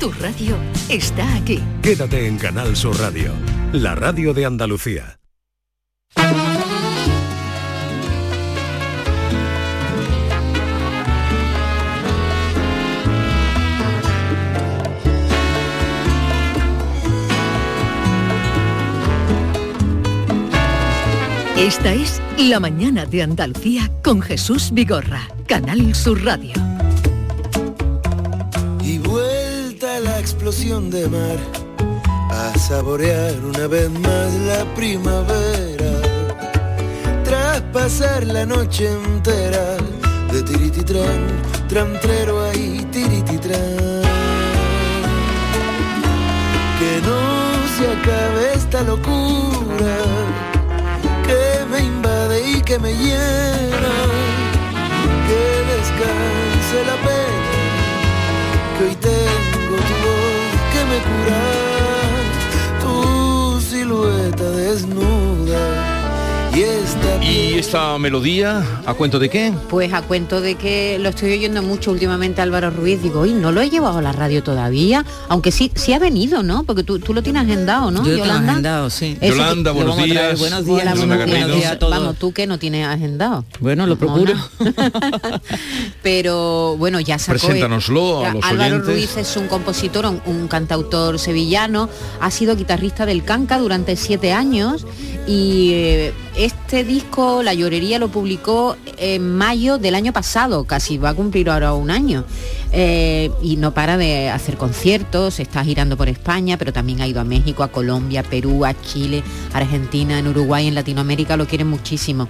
Tu radio está aquí. Quédate en Canal Sur Radio, la radio de Andalucía. Esta es La mañana de Andalucía con Jesús Vigorra, Canal Sur Radio. De mar a saborear una vez más la primavera. Tras pasar la noche entera de tirititran, trantrero ahí tirititran. Que no se acabe esta locura que me invade y que me llena. Que descanse la pena, que hoy tengo que me cura, tu silueta desnuda. Y esta ¿Y esta melodía, a cuento de qué? Pues a cuento de que lo estoy oyendo mucho últimamente Álvaro Ruiz, digo, y no lo he llevado a la radio todavía, aunque sí, sí ha venido, ¿no? Porque tú, tú lo tienes agendado, ¿no? Yo lo tengo agendado, sí. Eso Yolanda, buenos lo días. Buenos días, Hola, Yolanda buenos Garrido. días. a todos. Vamos, tú que no tienes agendado. Bueno, lo procuro. Pero bueno, ya sacó... Preséntanoslo a los Álvaro oyentes. Ruiz es un compositor, un, un cantautor sevillano, ha sido guitarrista del Canca durante siete años y eh, este disco, La Llorería, lo publicó en mayo del año pasado, casi va a cumplir ahora un año. Eh, y no para de hacer conciertos, está girando por España, pero también ha ido a México, a Colombia, Perú, a Chile, Argentina, en Uruguay, en Latinoamérica, lo quieren muchísimo.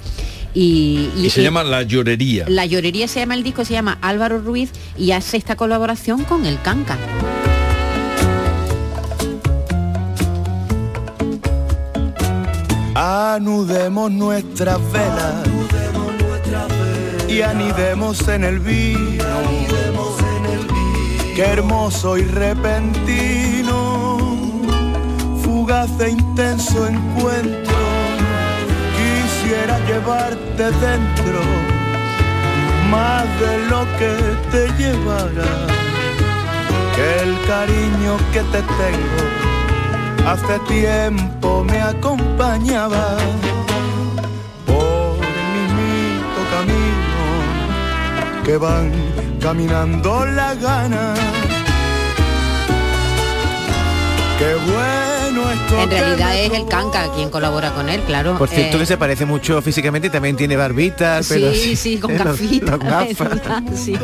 Y, Y se llama La Llorería. La Llorería se llama el disco, se llama Álvaro Ruiz y hace esta colaboración con el Canca. Anudemos nuestras velas y anidemos en el vino. Qué hermoso y repentino, fugaz e intenso encuentro. Quisiera llevarte dentro, más de lo que te llevara. Que el cariño que te tengo hace tiempo me acompañaba por el mismito camino que van caminando la gana. Qué bueno. En realidad es el Canca quien colabora con él, claro. Por cierto Eh, que se parece mucho físicamente y también tiene barbitas, pero Sí, sí, con gafitas. sí.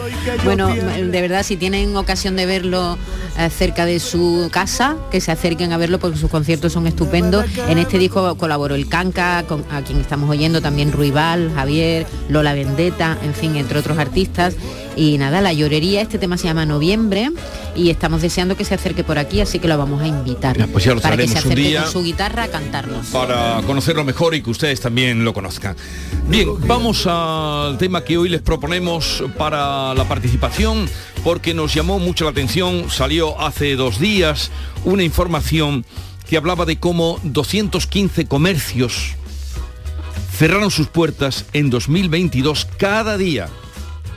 Bueno, de verdad, si tienen ocasión de verlo eh, cerca de su casa, que se acerquen a verlo porque sus conciertos son estupendos. En este disco colaboró el Canca, con, a quien estamos oyendo también Ruibal, Javier, Lola Vendetta, en fin, entre otros artistas. Y nada, La Llorería, este tema se llama Noviembre y estamos deseando que se acerque por aquí, así que lo vamos a invitar pues ya lo para que se traeremos un acerque día. con su guitarra a cantarnos. para conocerlo mejor y que ustedes también lo conozcan. Bien, vamos al tema que hoy les proponemos para la participación, porque nos llamó mucho la atención, salió hace dos días una información que hablaba de cómo 215 comercios cerraron sus puertas en 2022 cada día,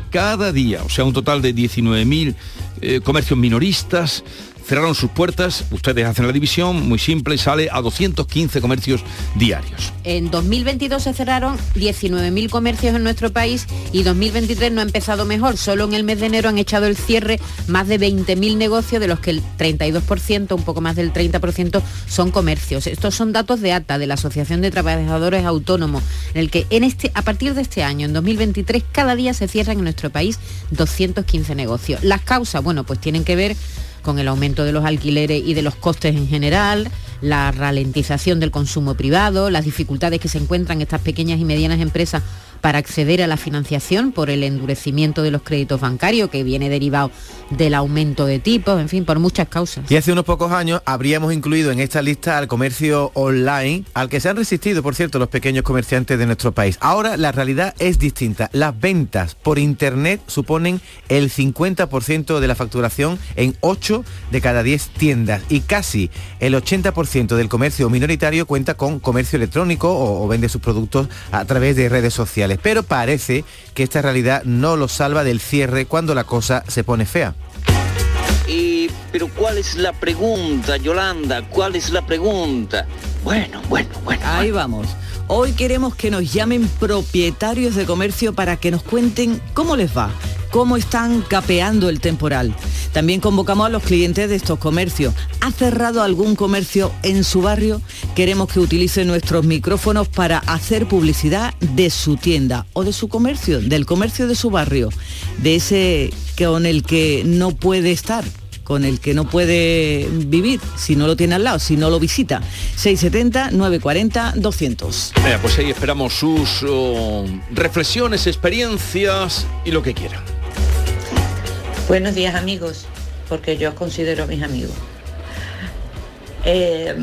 cada día, o sea, un total de 19.000 eh, comercios minoristas cerraron sus puertas, ustedes hacen la división, muy simple, sale a 215 comercios diarios. En 2022 se cerraron 19.000 comercios en nuestro país y 2023 no ha empezado mejor. Solo en el mes de enero han echado el cierre más de 20.000 negocios, de los que el 32%, un poco más del 30%, son comercios. Estos son datos de ATA, de la Asociación de Trabajadores Autónomos, en el que este, a partir de este año, en 2023, cada día se cierran en nuestro país 215 negocios. Las causas, bueno, pues tienen que ver con el aumento de los alquileres y de los costes en general, la ralentización del consumo privado, las dificultades que se encuentran estas pequeñas y medianas empresas para acceder a la financiación por el endurecimiento de los créditos bancarios que viene derivado del aumento de tipos, en fin, por muchas causas. Y hace unos pocos años habríamos incluido en esta lista al comercio online, al que se han resistido, por cierto, los pequeños comerciantes de nuestro país. Ahora la realidad es distinta. Las ventas por Internet suponen el 50% de la facturación en 8 de cada 10 tiendas y casi el 80% del comercio minoritario cuenta con comercio electrónico o, o vende sus productos a través de redes sociales. Pero parece que esta realidad no los salva del cierre cuando la cosa se pone fea. Y Pero ¿cuál es la pregunta, Yolanda? ¿Cuál es la pregunta? Bueno, bueno, bueno. Ahí vamos. Hoy queremos que nos llamen propietarios de comercio para que nos cuenten cómo les va, cómo están capeando el temporal. También convocamos a los clientes de estos comercios. ¿Ha cerrado algún comercio en su barrio? Queremos que utilicen nuestros micrófonos para hacer publicidad de su tienda o de su comercio, del comercio de su barrio, de ese con el que no puede estar con el que no puede vivir si no lo tiene al lado, si no lo visita. 670 940 200. Venga, pues ahí esperamos sus oh, reflexiones, experiencias y lo que quieran. Buenos días amigos, porque yo os considero mis amigos. Eh,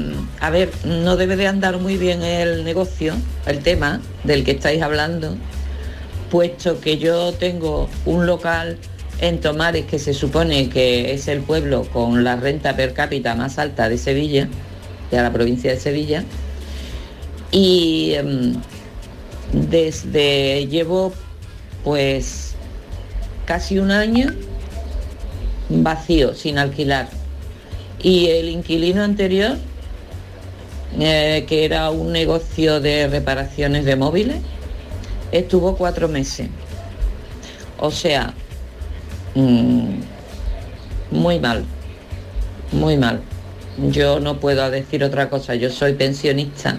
a ver, no debe de andar muy bien el negocio, el tema del que estáis hablando, puesto que yo tengo un local en Tomares, que se supone que es el pueblo con la renta per cápita más alta de Sevilla, de la provincia de Sevilla, y em, desde llevo pues casi un año vacío, sin alquilar. Y el inquilino anterior, eh, que era un negocio de reparaciones de móviles, estuvo cuatro meses. O sea, mm, muy mal, muy mal. Yo no puedo decir otra cosa, yo soy pensionista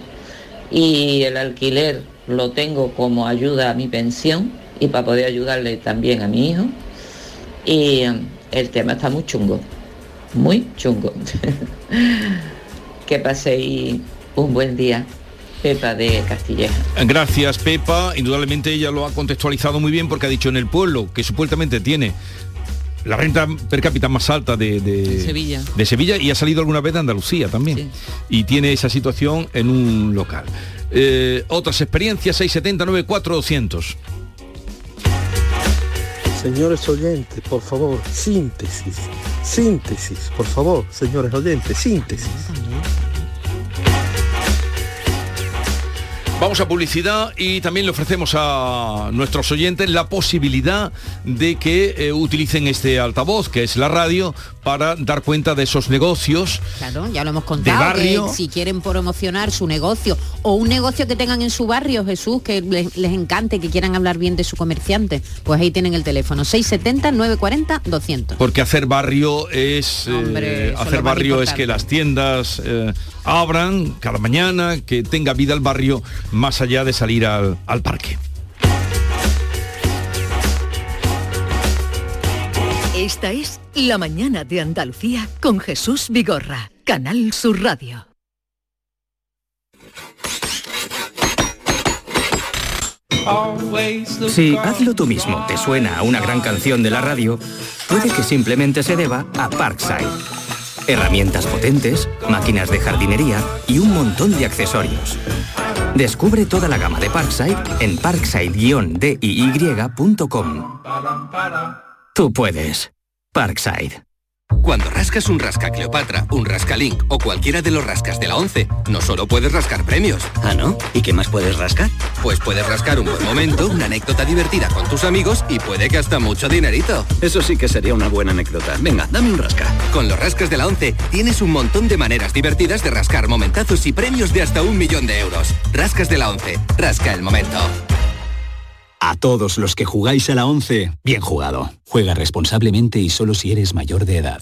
y el alquiler lo tengo como ayuda a mi pensión y para poder ayudarle también a mi hijo. Y eh, el tema está muy chungo, muy chungo. que paséis un buen día. Pepa de Castilleja. Gracias, Pepa. Indudablemente ella lo ha contextualizado muy bien porque ha dicho en el pueblo que supuestamente tiene la renta per cápita más alta de, de- Sevilla. de Sevilla y ha salido alguna vez de Andalucía también. Y tiene esa situación en un local. Eh, otras experiencias, 670 200 Señores oyentes, por favor, síntesis. Síntesis, por favor, señores oyentes, síntesis. Vamos a publicidad y también le ofrecemos a nuestros oyentes la posibilidad de que eh, utilicen este altavoz, que es la radio, para dar cuenta de esos negocios. Claro, ya lo hemos contado. barrio. que si quieren promocionar su negocio o un negocio que tengan en su barrio, Jesús, que les, les encante, que quieran hablar bien de su comerciante, pues ahí tienen el teléfono 670-940-200. Porque hacer barrio es... eh, Hombre, hacer barrio es que las tiendas eh, abran cada mañana, que tenga vida el barrio más allá de salir al, al parque. Esta es La mañana de Andalucía con Jesús Vigorra, Canal Sur Radio. Si Hazlo tú mismo te suena a una gran canción de la radio, puede que simplemente se deba a Parkside. Herramientas potentes, máquinas de jardinería y un montón de accesorios. Descubre toda la gama de Parkside en parkside-diy.com. Tú puedes. Parkside. Cuando rascas un rasca Cleopatra, un rasca Link o cualquiera de los rascas de la 11, no solo puedes rascar premios. ¿Ah, no? ¿Y qué más puedes rascar? Pues puedes rascar un buen momento, una anécdota divertida con tus amigos y puede que hasta mucho dinerito. Eso sí que sería una buena anécdota. Venga, dame un rasca. Con los rascas de la 11 tienes un montón de maneras divertidas de rascar momentazos y premios de hasta un millón de euros. Rascas de la 11. Rasca el momento. A todos los que jugáis a la 11, bien jugado. Juega responsablemente y solo si eres mayor de edad.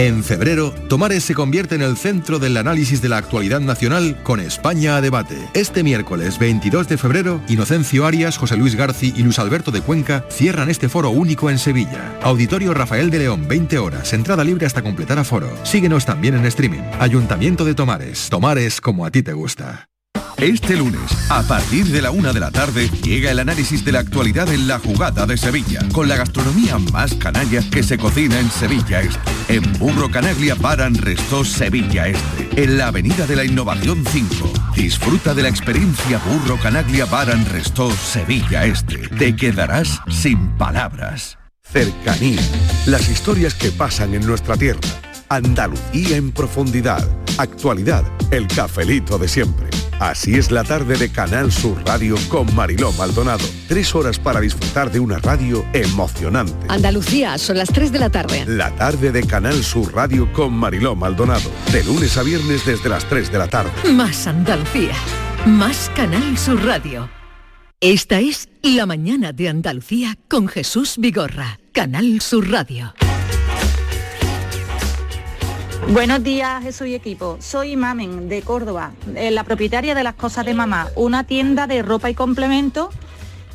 En febrero, Tomares se convierte en el centro del análisis de la actualidad nacional con España a debate. Este miércoles 22 de febrero, Inocencio Arias, José Luis Garci y Luis Alberto de Cuenca cierran este foro único en Sevilla. Auditorio Rafael de León, 20 horas, entrada libre hasta completar aforo. Síguenos también en streaming. Ayuntamiento de Tomares. Tomares como a ti te gusta. Este lunes, a partir de la una de la tarde, llega el análisis de la actualidad en la jugada de Sevilla, con la gastronomía más canalla que se cocina en Sevilla Este. En Burro Canaglia Baran Resto Sevilla Este, en la Avenida de la Innovación 5. Disfruta de la experiencia Burro Canaglia Baran Resto Sevilla Este. Te quedarás sin palabras. Cercanía. Las historias que pasan en nuestra tierra. Andalucía en profundidad. Actualidad. El cafelito de siempre. Así es la tarde de Canal Sur Radio con Mariló Maldonado. Tres horas para disfrutar de una radio emocionante. Andalucía, son las 3 de la tarde. La tarde de Canal Sur Radio con Mariló Maldonado. De lunes a viernes desde las 3 de la tarde. Más Andalucía, más Canal Sur Radio. Esta es La Mañana de Andalucía con Jesús Vigorra, Canal Sur Radio. Buenos días, Jesús y equipo. Soy Mamen, de Córdoba, eh, la propietaria de Las Cosas de Mamá, una tienda de ropa y complemento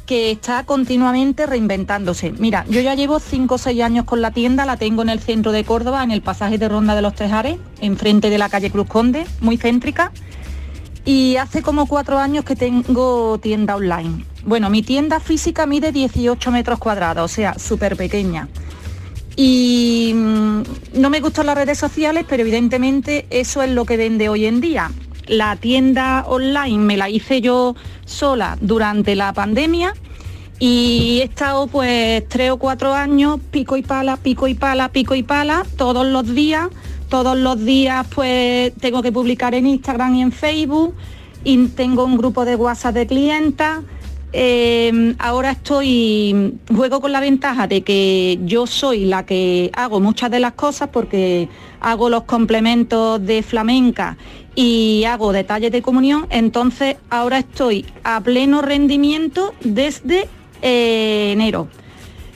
que está continuamente reinventándose. Mira, yo ya llevo 5 o 6 años con la tienda, la tengo en el centro de Córdoba, en el pasaje de Ronda de los Tejares, enfrente de la calle Cruz Conde, muy céntrica. Y hace como 4 años que tengo tienda online. Bueno, mi tienda física mide 18 metros cuadrados, o sea, súper pequeña y mm, no me gustan las redes sociales, pero evidentemente eso es lo que vende hoy en día. La tienda online me la hice yo sola durante la pandemia y he estado pues tres o cuatro años pico y pala, pico y pala, pico y pala todos los días. Todos los días pues tengo que publicar en Instagram y en Facebook y tengo un grupo de WhatsApp de clientas eh, ahora estoy, juego con la ventaja de que yo soy la que hago muchas de las cosas porque hago los complementos de flamenca y hago detalles de comunión, entonces ahora estoy a pleno rendimiento desde eh, enero.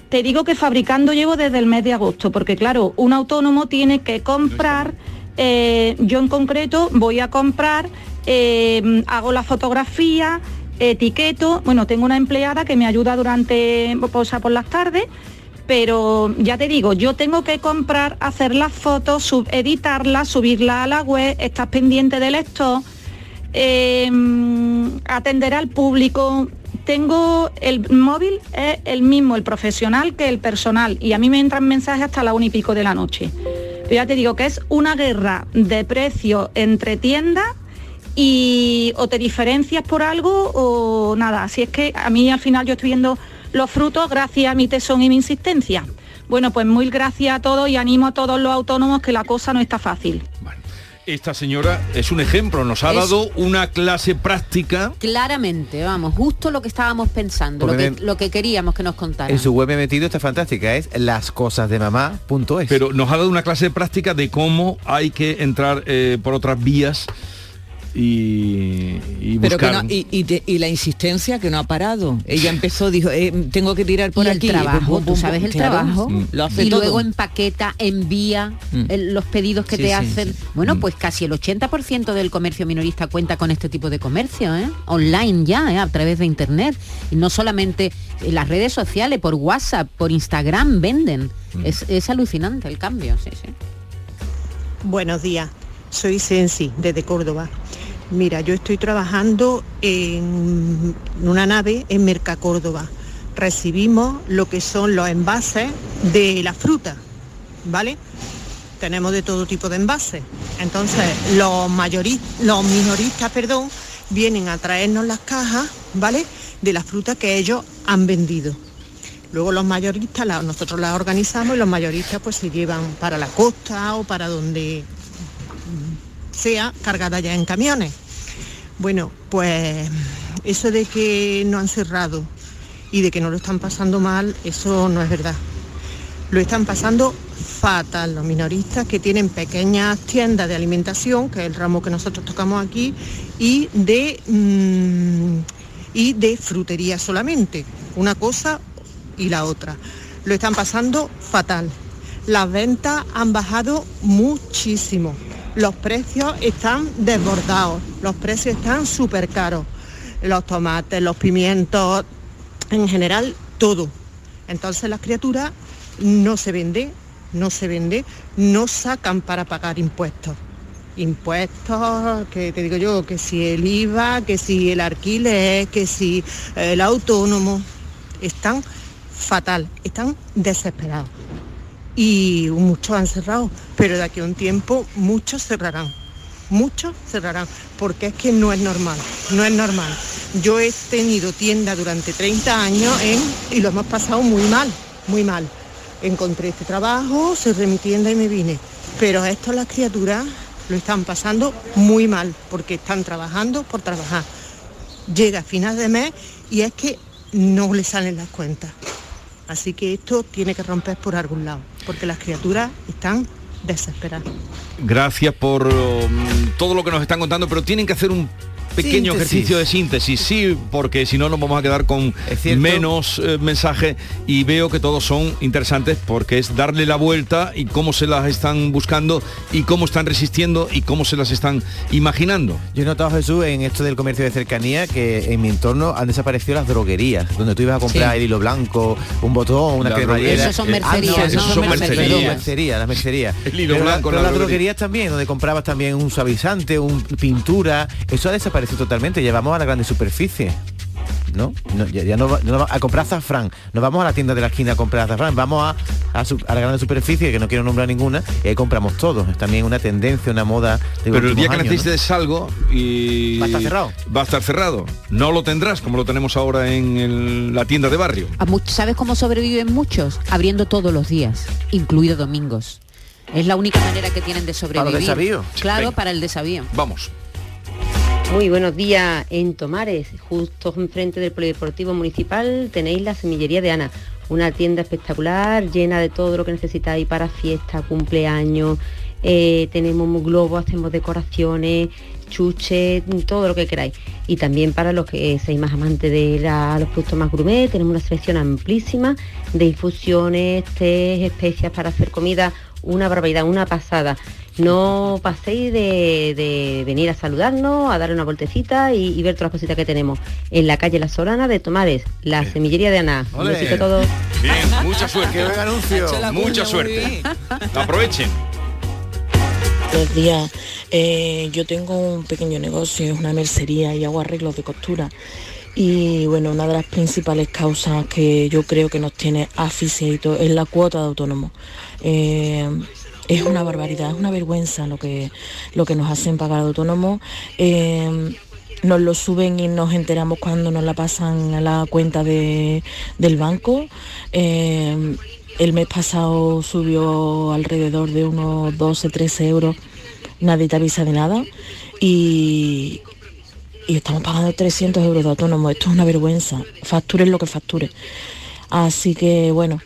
Te digo que fabricando llevo desde el mes de agosto, porque claro, un autónomo tiene que comprar, eh, yo en concreto voy a comprar, eh, hago la fotografía, etiqueto, bueno, tengo una empleada que me ayuda durante, o sea, por las tardes, pero ya te digo, yo tengo que comprar, hacer las fotos, editarlas, subirlas a la web, estás pendiente del esto, em, atender al público. Tengo el móvil, es el mismo, el profesional que el personal, y a mí me entran mensajes hasta la una y pico de la noche. Pero ya te digo que es una guerra de precios entre tiendas y o te diferencias por algo o nada. Así es que a mí al final yo estoy viendo los frutos gracias a mi tesón y mi insistencia. Bueno, pues muy gracias a todos y animo a todos los autónomos que la cosa no está fácil. Esta señora es un ejemplo, nos ha Es- dado una clase práctica. Claramente, vamos, justo lo que estábamos pensando, lo que, lo que queríamos que nos contara. En su web he metido está fantástica, es lascosasdemamá.es. Pero nos ha dado una clase práctica de cómo hay que entrar eh, por otras vías y, y Pero que buscar. no- y, y te- y la insistencia que no ha parado. Ella empezó, dijo, eh, tengo que tirar por y aquí. el trabajo, pum, pum, tú sabes el claro. trabajo. Lo hace y todo. luego empaqueta, envía Mm. el- los pedidos que Sí, te sí, hacen. sí. Bueno, Mm. pues casi el 80% del comercio minorista cuenta con este tipo de comercio, ¿eh? online ya, ¿eh? a través de internet. Y no solamente en las redes sociales, por WhatsApp, por Instagram venden. Mm. Es, es alucinante el cambio, sí, sí. Buenos días, soy Sensi desde Córdoba. Mira, yo estoy trabajando en una nave en Mercacórdoba, recibimos lo que son los envases de la fruta, ¿vale? Tenemos de todo tipo de envases. Entonces, los, los minoristas, perdón, vienen a traernos las cajas, ¿vale? De la fruta que ellos han vendido. Luego los mayoristas, nosotros las organizamos y los mayoristas pues se llevan para la costa o para donde sea cargada ya en camiones. Bueno, pues eso de que no han cerrado y de que no lo están pasando mal, eso no es verdad. Lo están pasando fatal los minoristas que tienen pequeñas tiendas de alimentación, que es el ramo que nosotros tocamos aquí, y de, mm, y de frutería solamente. Una cosa y la otra. Lo están pasando fatal. Las ventas han bajado muchísimo. Los precios están desbordados. Los precios están súper caros. Los tomates, los pimientos, en general todo. Entonces las criaturas no se venden, no se venden, no sacan para pagar impuestos. Impuestos, que te digo yo, que si el IVA, que si el alquiler, que si el autónomo, están fatal, están desesperados. Y muchos han cerrado, pero de aquí a un tiempo muchos cerrarán. Muchos cerrarán, porque es que no es normal, no es normal. Yo he tenido tienda durante 30 años en, y lo hemos pasado muy mal, muy mal. Encontré este trabajo, cerré mi tienda y me vine. Pero esto las criaturas lo están pasando muy mal, porque están trabajando por trabajar. Llega a final de mes y es que no le salen las cuentas. Así que esto tiene que romper por algún lado, porque las criaturas están desesperadas. Gracias por um, todo lo que nos están contando, pero tienen que hacer un pequeño Síntesis. ejercicio de síntesis, sí, porque si no nos vamos a quedar con menos eh, mensajes y veo que todos son interesantes porque es darle la vuelta y cómo se las están buscando y cómo están resistiendo y cómo se las están imaginando. Yo he notado, Jesús, en esto del comercio de cercanía, que en mi entorno han desaparecido las droguerías, donde tú ibas a comprar Sí. el hilo blanco, un botón, una La cremallera. Esos son Ah, mercerías, no, ¿no? esos son Mercerías. mercerías. Perdón, mercerías, las mercerías. El hilo Pero la- blanco, pero la las droguería. droguerías también, donde comprabas también un suavizante, un pintura, eso ha desaparecido totalmente. Llevamos a la grande superficie. ¿No? No, ya, ya no, va- no a comprar azafrán. No vamos a la tienda de la esquina a comprar azafrán, vamos a, a su- a la grande superficie, que no quiero nombrar ninguna, y ahí compramos todo. Es también una tendencia, una moda de Pero el día que años, ¿no? necesites algo y... Va a estar cerrado. Va a estar cerrado. No lo tendrás como lo tenemos ahora en el- la tienda de barrio. A much- ¿Sabes cómo sobreviven muchos? Abriendo todos los días, incluidos domingos. Es la única manera que tienen de sobrevivir. desavío. Claro, Venga. para el desavío. Vamos. Muy buenos días. En Tomares, justo enfrente del Polideportivo Municipal, tenéis la Semillería de Ana, una tienda espectacular, llena de todo lo que necesitáis para fiesta, cumpleaños. eh, tenemos globos, hacemos decoraciones, chuches, todo lo que queráis. Y también para los que seáis más amantes de los productos más gourmet, tenemos una selección amplísima de infusiones, especias para hacer comida, una barbaridad, una pasada. No paséis de, de venir a saludarnos, a darle una voltecita y, y ver todas las cositas que tenemos. En la calle La Solana de Tomares, la semillería de Ana. Un besito a todos. Bien, mucha suerte. Qué buen anuncio. Mucha suerte. Aprovechen. Buenos días. Eh, yo tengo un pequeño negocio, es una mercería y hago arreglos de costura. Y bueno, una de las principales causas que yo creo que nos tiene asfixiados es la cuota de autónomo. Eh, es una barbaridad, es una vergüenza lo que, lo que nos hacen pagar autónomo. Eh, nos lo suben y nos enteramos cuando nos la pasan a la cuenta de- del banco. Eh, el mes pasado subió alrededor de unos 12, 13 euros. Nadie te avisa de nada. Y, y estamos pagando 300 euros de autónomo. Esto es una vergüenza. Facturen lo que facture. Así que bueno,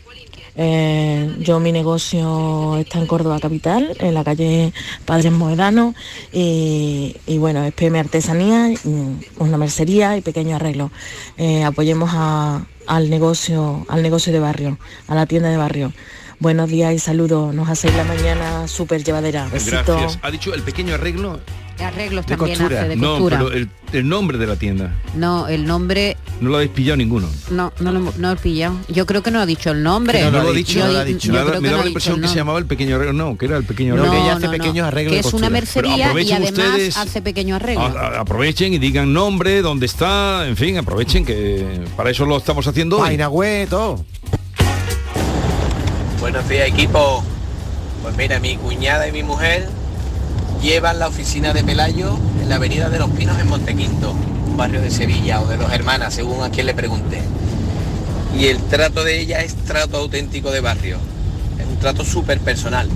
eh, yo mi negocio está en Córdoba Capital, en la calle Padres Moedanos. Y, bueno, es PM Artesanía, mm, una mercería y pequeño arreglo. Eh, apoyemos al negocio, al negocio de barrio, a la tienda de barrio. Buenos días y saludos. Nos hacéis la mañana súper llevadera. Gracias. Ha dicho el pequeño arreglo Arreglos De también costura. hace de No, costura. pero el, el nombre de la tienda. No, el nombre No lo habéis pillado ninguno. no, no lo, no lo he pillado. Yo creo que no ha dicho el nombre. no, lo ha dicho. Yo- no lo ha yo dicho. Me da- creo me que daba no la impresión que se llamaba el pequeño arreglo. No, que era el pequeño No, arreglo. no, no. Que es una mercería y aprovechen además ustedes- hace pequeño arreglo. A- a- aprovechen y digan nombre, dónde está, en fin, aprovechen que para eso lo estamos haciendo. Página web, todo. Buenos días equipo. Pues mira, mi cuñada y mi mujer llevan la oficina de Pelayo en la avenida de los Pinos en Montequinto, un barrio de Sevilla o de dos hermanas, según a quien le pregunte. Y el trato de ella es trato auténtico de barrio, es un trato súper personal.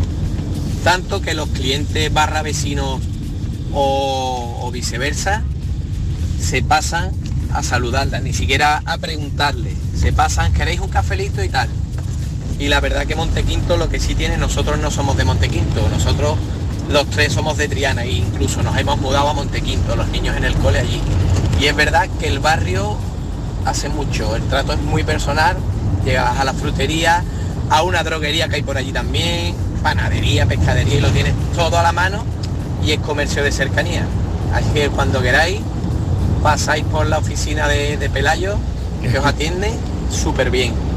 Tanto que los clientes barra vecinos o, o viceversa se pasan a saludarla, ni siquiera a preguntarle. Se pasan, ¿queréis un cafelito y tal? Y la verdad que Montequinto lo que sí tiene, nosotros no somos de Montequinto, nosotros los tres somos de Triana e incluso nos hemos mudado a Montequinto, los niños en el cole allí. Y es verdad que el barrio hace mucho, el trato es muy personal, llegas a la frutería, a una droguería que hay por allí también, panadería, pescadería y lo tienes todo a la mano y es comercio de cercanía. Así que cuando queráis, pasáis por la oficina de, de Pelayo, que os atiende súper bien.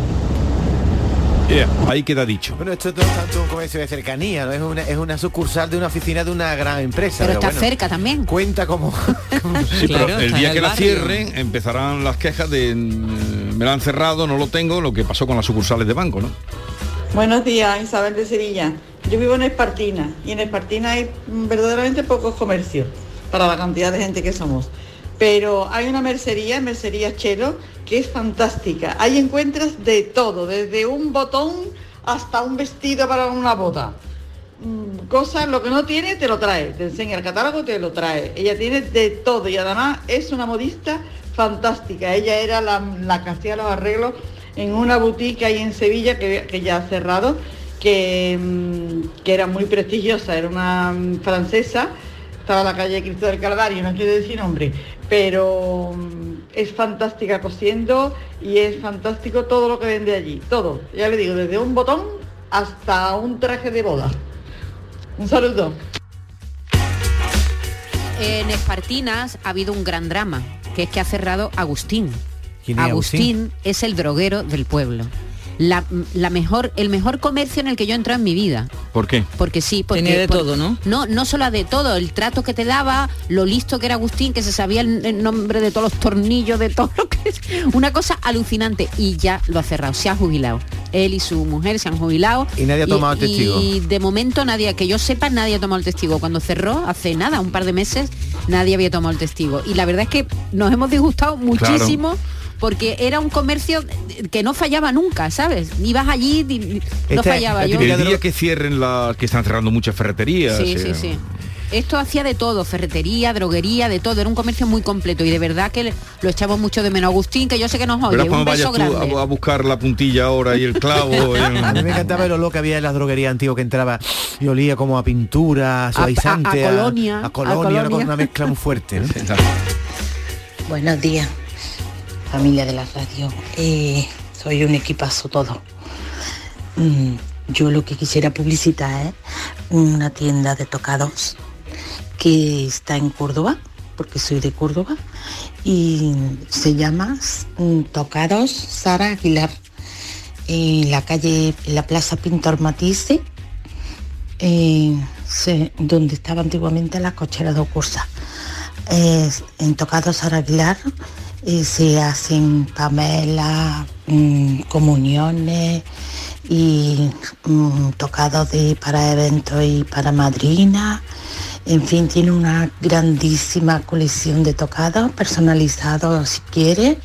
Yeah, ahí queda dicho. Bueno, esto no es tanto un comercio de cercanía, ¿no? Es una, es una sucursal de una oficina de una gran empresa. Pero está bueno, cerca también. Cuenta como... Sí, Claro, pero el día que la cierren empezarán las quejas de mm, me la han cerrado, no lo tengo, lo que pasó con las sucursales de banco, ¿no? Buenos días, Isabel de Sevilla. Yo vivo en Espartina y en Espartina hay mm, verdaderamente pocos comercios para la cantidad de gente que somos. Pero hay una mercería, Mercería Chelo, que es fantástica. Ahí encuentras de todo, desde un botón hasta un vestido para una bota. Mm, Cosas, lo que no tiene te lo trae, te enseña el catálogo, te lo trae. Ella tiene de todo y además es una modista fantástica. Ella era la, la que hacía los arreglos en una boutique ahí en Sevilla que, que ya ha cerrado, que, mm, que era muy prestigiosa, era una mm, francesa, estaba en la calle Cristo del Calvario, no quiero decir nombre, pero mm, es fantástica cosiendo y es fantástico todo lo que vende allí, todo. Ya le digo, desde un botón hasta un traje de boda. Un saludo. En Espartinas ha habido un gran drama, que es que ha cerrado Agustín. ¿Quién es Agustín es el droguero del pueblo. La, la mejor, el mejor comercio en el que yo he entrado en mi vida. ¿Por qué? Porque sí, porque Tenía de por- todo, ¿no? No, no solo de todo, el trato que te daba, lo listo que era Agustín, que se sabía el, el nombre de todos los tornillos, de todo lo que es. Una cosa alucinante. Y ya lo ha cerrado, se ha jubilado. Él y su mujer se han jubilado. Y nadie ha tomado el testigo. Y de momento nadie, que yo sepa, nadie ha tomado el testigo. Cuando cerró, hace nada, un par de meses, nadie había tomado el testigo. Y la verdad es que nos hemos disgustado muchísimo. Porque era un comercio que no fallaba nunca, ¿sabes? Ibas allí y no Esta- fallaba. la Yo, El día que cierren las que están cerrando muchas ferreterías. Sí, eh, sí, sí. Esto hacía de todo, ferretería, droguería, de todo. Era un comercio muy completo y de verdad que lo echamos mucho de menos. Agustín, que yo sé que nos oye. Verás Un beso tú grande. a, a buscar la puntilla ahora y el clavo. A mí me encantaba el olor que había en las droguerías antiguas que entraba y olía como a pintura, suavizante, a colonia, a, a colonia, una, colonia. cosa- una mezcla muy fuerte. ¿no? Buenos días, familia de la radio. Eh, soy un equipazo todo. Mm, yo lo que quisiera publicitar es una tienda de tocados que está en Córdoba, porque soy de Córdoba, y se llama mm, Tocados Sara Aguilar, en la calle, en la Plaza Pintor Matisse, eh, donde estaba antiguamente la cochera de Ocursa. Es- en Tocados Sara Aguilar eh, se hacen pamelas, mm, comuniones y mm, tocados de, para eventos y para madrinas. En fin, tiene una grandísima colección de tocados personalizados si quiere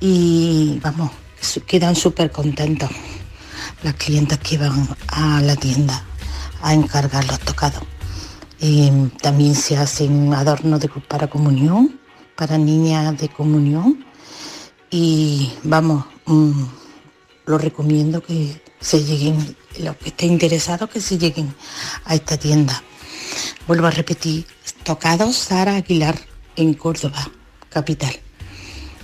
y vamos, quedan súper contentos las clientas que van a la tienda a encargar los tocados. Eh, también se hacen adornos de, para comunión, para niñas de comunión. Y vamos, mm, lo recomiendo que se lleguen, los que estén interesados, que se lleguen a esta tienda. Vuelvo a repetir, tocados Sara Aguilar en Córdoba, capital.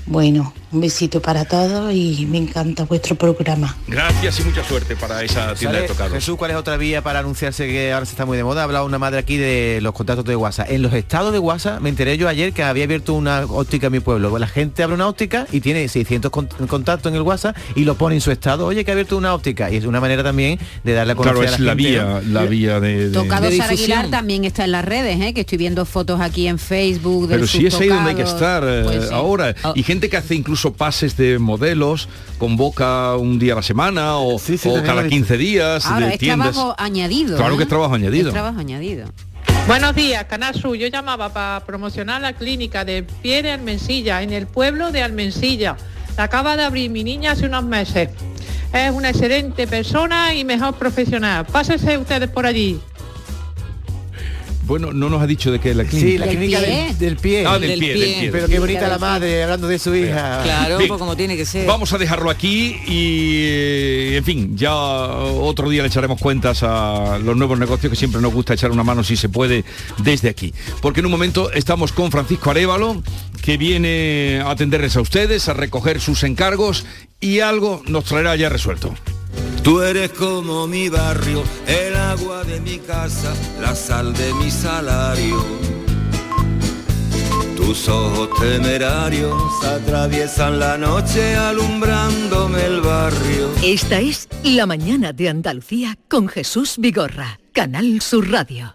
Bueno, Un besito para todos y me encanta vuestro programa. Gracias y mucha suerte para esa tienda de ¿Sabe, tocados. Jesús, ¿cuál es otra vía para anunciarse que ahora se está muy de moda? Ha hablado una madre aquí de los contactos de WhatsApp. En los estados de WhatsApp me enteré yo ayer que había abierto una óptica en mi pueblo. La gente abre una óptica y tiene 600 con- contactos en el WhatsApp y lo pone en su estado. Oye, que ha abierto una óptica. Y es una manera también de darle a conocer Claro, a es la, la gente, vía, ¿no? la vía de... de- Tocado de Sara difusión. Aguilar también está en las redes, ¿eh? que estoy viendo fotos aquí en Facebook. de Pero sus sí es ahí donde hay que tocados. estar eh, Pues sí. ahora. Y gente que hace incluso pases de modelos, convoca un día a la semana o, o también cada lo he 15 días Ahora de es tiendas. trabajo añadido. Claro ¿eh? que es trabajo añadido. Es trabajo añadido. Buenos días, Canal Sur. Yo llamaba para promocionar la clínica de pie de Almensilla, en el pueblo de Almensilla. La acaba de abrir mi niña hace unos meses. Es una excelente persona y mejor profesional. Pásense ustedes por allí. Bueno, no nos ha dicho de qué es la clínica. Sí, la clínica del, del pie. Ah, del pie, del pie. Pero qué bonita la madre hablando de su hija. Bien. como tiene que ser. Vamos a dejarlo aquí y, eh, en fin, ya otro día le echaremos cuentas a los nuevos negocios que siempre nos gusta echar una mano si se puede desde aquí. Porque en un momento estamos con Francisco Arevalo, que viene a atenderles a ustedes, a recoger sus encargos y algo nos traerá ya resuelto. Tú eres como mi barrio, el agua de mi casa, la sal de mi salario. Tus ojos temerarios atraviesan la noche alumbrándome el barrio. Esta es La mañana de Andalucía con Jesús Vigorra, Canal Sur Radio.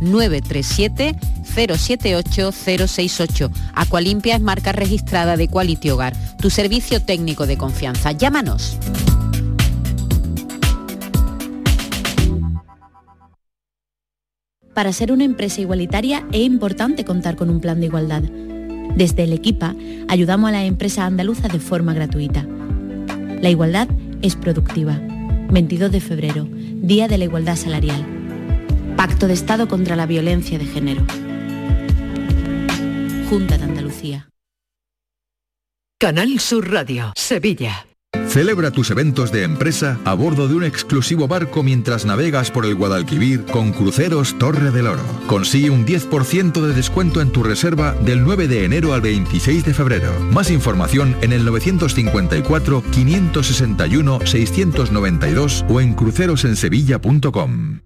937-078-068. 937-078-068. Aqualimpia es marca registrada de Quality Hogar, tu servicio técnico de confianza. Llámanos. Para ser una empresa igualitaria es importante contar con un plan de igualdad. Desde el Equipa ayudamos a las empresas andaluzas de forma gratuita. La igualdad es productiva. 22 de febrero, Día de la Igualdad Salarial. Pacto de Estado contra la Violencia de Género. Junta de Andalucía. Canal Sur Radio, Sevilla. Celebra tus eventos de empresa a bordo de un exclusivo barco mientras navegas por el Guadalquivir con Cruceros Torre del Oro. Consigue un 10% de descuento en tu reserva del 9 de enero al 26 de febrero. Más información en el 954-561-692 o en crucerosensevilla.com.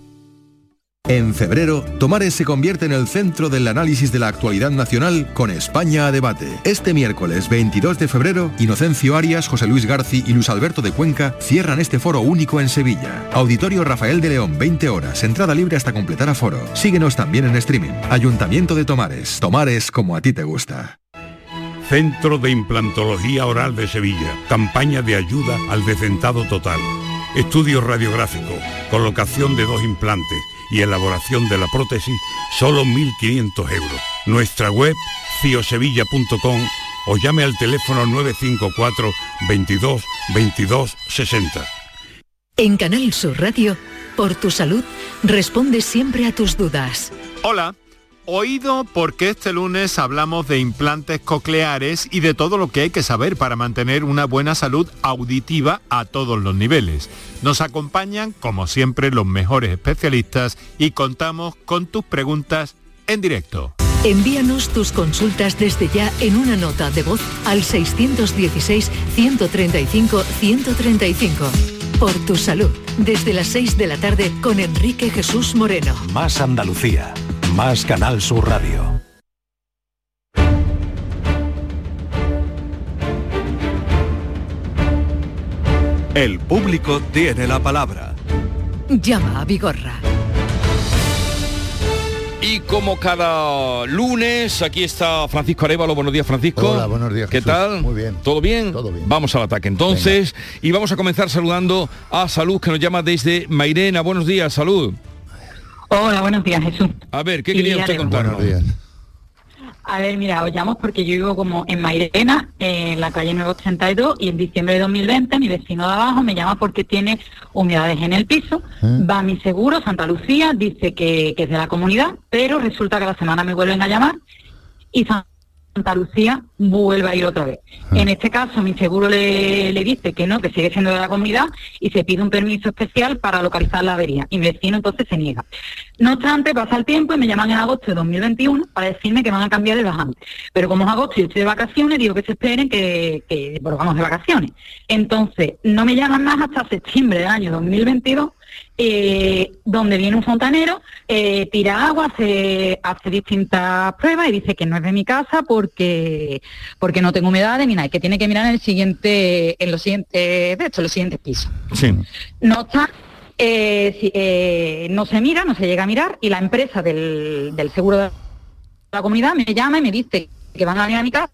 En febrero, Tomares se convierte en el centro del análisis de la actualidad nacional con España a debate. Este miércoles 22 de febrero, Inocencio Arias, José Luis Garci y Luis Alberto de Cuenca cierran este foro único en Sevilla. Auditorio Rafael de León, 20 horas, entrada libre hasta completar aforo. Síguenos también en streaming. Ayuntamiento de Tomares. Tomares como a ti te gusta. Centro de Implantología Oral de Sevilla. Campaña de ayuda al decentado total. Estudio radiográfico, colocación de dos implantes y elaboración de la prótesis, solo 1.500 euros. Nuestra web, ciosevilla.com o llame al teléfono 954 22 22 60. En Canal Sur Radio, por tu salud, responde siempre a tus dudas. Hola. Oído porque este lunes hablamos de implantes cocleares y de todo lo que hay que saber para mantener una buena salud auditiva a todos los niveles. Nos acompañan, como siempre, los mejores especialistas y contamos con tus preguntas en directo. Envíanos tus consultas desde ya en una nota de voz al 616-135-135. por tu salud. Desde las 6 de la tarde con Enrique Jesús Moreno. Más Andalucía, más Canal Sur Radio. El público tiene la palabra. Llama a Vigorra. Y como cada lunes, aquí está Francisco Arevalo. Buenos días, Francisco. Hola, buenos días. ¿Qué Jesús. tal? Muy bien. ¿Todo bien? Todo bien. Vamos al ataque entonces. Y vamos a comenzar saludando a Salud, que nos llama desde Mairena. Buenos días, Salud. Hola, buenos días, Jesús. A ver, ¿qué quería usted contarnos? Buenos días. A ver, mira, os llamo porque yo vivo como en Mairena, en la calle 982, y en diciembre de 2020 mi vecino de abajo me llama porque tiene humedades en el piso. Va a mi seguro, Santa Lucía, dice que, que es de la comunidad, pero resulta que a la semana me vuelven a llamar y Santa Lucía vuelve a ir otra vez. En este caso, mi seguro le, le dice que no, que sigue siendo de la comunidad y se pide un permiso especial para localizar la avería. Y mi vecino entonces se niega. No obstante, pasa el tiempo y me llaman en agosto de 2021 para decirme que van a cambiar el bajante. Pero como es agosto y estoy de vacaciones, digo que se esperen que, que volvamos de vacaciones. Entonces, no me llaman más hasta septiembre del año 2022 eh, donde viene un fontanero, eh, tira agua, hace, hace distintas pruebas y dice que no es de mi casa porque, porque no tengo humedades ni nada, que tiene que mirar en el siguiente, en los siguientes, de hecho, los siguientes pisos. Sí. No está, eh, eh, no se mira, no se llega a mirar, y la empresa del, del seguro de la comunidad me llama y me dice que van a venir a mi casa,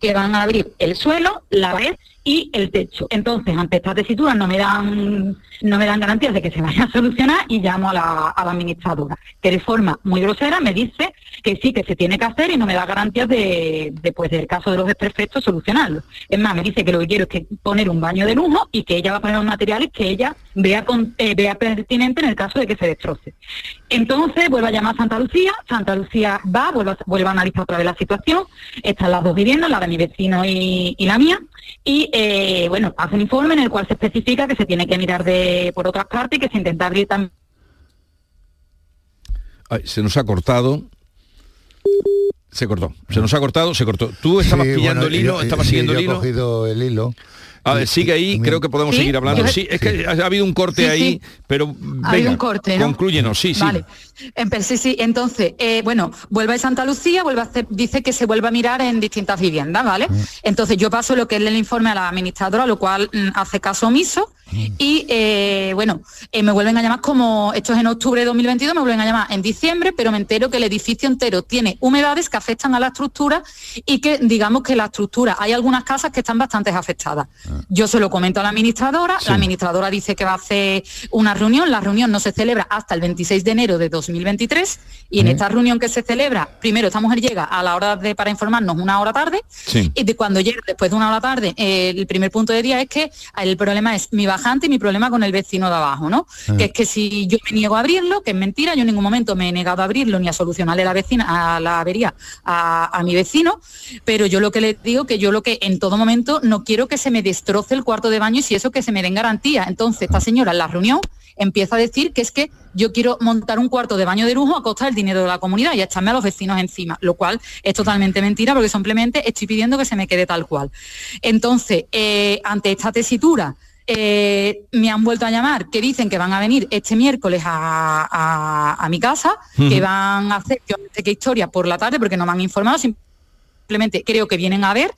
que van a abrir el suelo, la pared y el techo. Entonces, ante estas tesituras no me dan no me dan garantías de que se vaya a solucionar y llamo a la, a la administradora, que de forma muy grosera me dice que sí, que se tiene que hacer y no me da garantías de, de, pues, del caso de los desperfectos solucionarlo. Es más, me dice que lo que quiero es que poner un baño de lujo y que ella va a poner los materiales que ella vea, eh, vea pertinente en el caso de que se destroce. Entonces vuelve a llamar a Santa Lucía, Santa Lucía va, vuelve a, analizar otra vez la situación, están las dos viviendas, la de mi vecino y, la mía, y eh, bueno, hace un informe en el cual se especifica que se tiene que mirar de por otras partes y que se intenta abrir también se nos ha cortado. Se cortó. Se nos ha cortado, se cortó. Tú estabas Sí, pillando bueno, el hilo, yo- estabas sí, siguiendo yo el he cogido el hilo. A ver, sigue ahí, creo que podemos ¿Sí? seguir hablando. Sí, es que ha habido un corte Sí, ahí, sí. pero Ha habido venga, un corte, ¿no? conclúyenos, sí, sí. Vale. Sí, sí. Entonces, eh, bueno, vuelve a Santa Lucía, vuelve a hacer, dice que se vuelve a mirar en distintas viviendas, ¿vale? Entonces yo paso lo que es el informe a la administradora, lo cual mm, hace caso omiso. Y eh, bueno, eh, me vuelven a llamar como, esto es en octubre de 2022, me vuelven a llamar en diciembre, pero me entero que el edificio entero tiene humedades que afectan a la estructura y que digamos que la estructura, hay algunas casas que están bastante afectadas. Yo se lo comento a la administradora, la administradora dice que va a hacer una reunión, la reunión no se celebra hasta el 26 de enero de 2023 y en esta reunión que se celebra, primero esta mujer llega a la hora de para informarnos una hora tarde Sí. y de cuando llega después de una hora tarde, eh, el primer punto de día es que el problema es mi bajante y mi problema con el vecino de abajo, ¿no? Ah. Que es que si yo me niego a abrirlo, que es mentira, yo en ningún momento me he negado a abrirlo ni a solucionarle la vecina a la avería a, a mi vecino, pero yo lo que le digo que yo lo que en todo momento no quiero que se me destroce el cuarto de baño y si eso que se me den garantía. Entonces esta señora en la reunión empieza a decir que es que yo quiero montar un cuarto de baño de lujo a costa del dinero de la comunidad y a echarme a los vecinos encima, lo cual es totalmente mentira porque simplemente estoy pidiendo que se me quede tal cual. Entonces, eh, ante esta tesitura, eh, me han vuelto a llamar que dicen que van a venir este miércoles a, a- a mi casa, que van a hacer, yo no sé qué historia por la tarde porque no me han informado, simplemente creo que vienen a ver,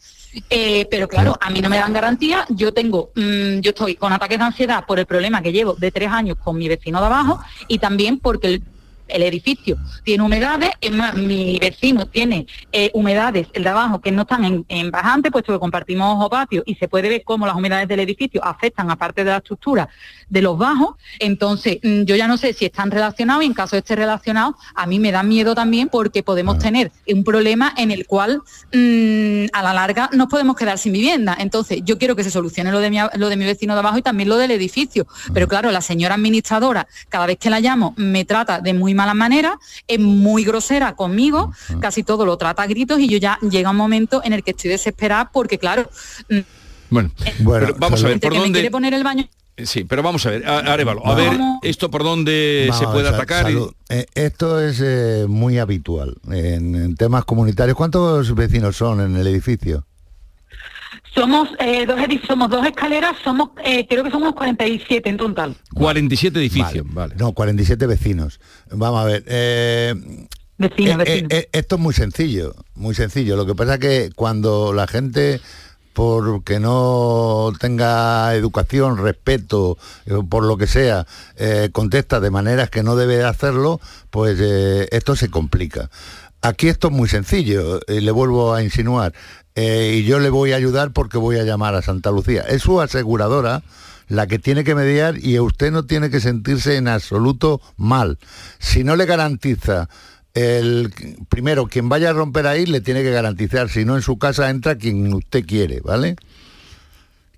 eh, pero claro, a mí no me dan garantía, yo tengo, mm, yo estoy con ataques de ansiedad por el problema que llevo de tres años con mi vecino de abajo y también porque el el edificio tiene humedades, es más, mi vecino tiene eh, humedades, el de abajo, que no están en, en bajante, puesto que compartimos ojo patio y se puede ver cómo las humedades del edificio afectan aparte de la estructura de los bajos. Entonces, mm, yo ya no sé si están relacionados y en caso de esté relacionado, a mí me da miedo también porque podemos tener un problema en el cual mm, a la larga nos podemos quedar sin vivienda. Entonces, yo quiero que se solucione lo de mi, lo de mi vecino de abajo y también lo del edificio. Pero claro, la señora administradora, cada vez que la llamo, me trata de muy mala manera, es muy grosera conmigo, casi todo lo trata a gritos y yo ya llega un momento en el que estoy desesperada porque, claro, mm, Bueno, pero vamos a ver, ¿por que me quiere dónde? poner el baño Sí, pero vamos a ver, a- Arevalo, a ver, esto por dónde se puede atacar. y-. Eh, esto es eh, muy habitual en, en temas comunitarios. ¿Cuántos vecinos son en el edificio? Somos eh, dos edificios, somos dos escaleras, somos eh, creo que somos 47 en total. 47 edificios, vale. No, 47 vecinos. Vamos a ver. eh, Vecinos, eh, vecinos. esto es muy sencillo, muy sencillo. Lo que pasa es que cuando la gente porque no tenga educación, respeto, eh, por lo que sea, eh, contesta de maneras que no debe de hacerlo, pues eh, esto se complica. Aquí esto es muy sencillo, y le vuelvo a insinuar, eh, y yo le voy a ayudar porque voy a llamar a Santa Lucía. Es su aseguradora la que tiene que mediar y usted no tiene que sentirse en absoluto mal. Si no le garantiza el primero quien vaya a romper ahí le tiene que garantizar, si no en su casa entra quien usted quiere, ¿vale?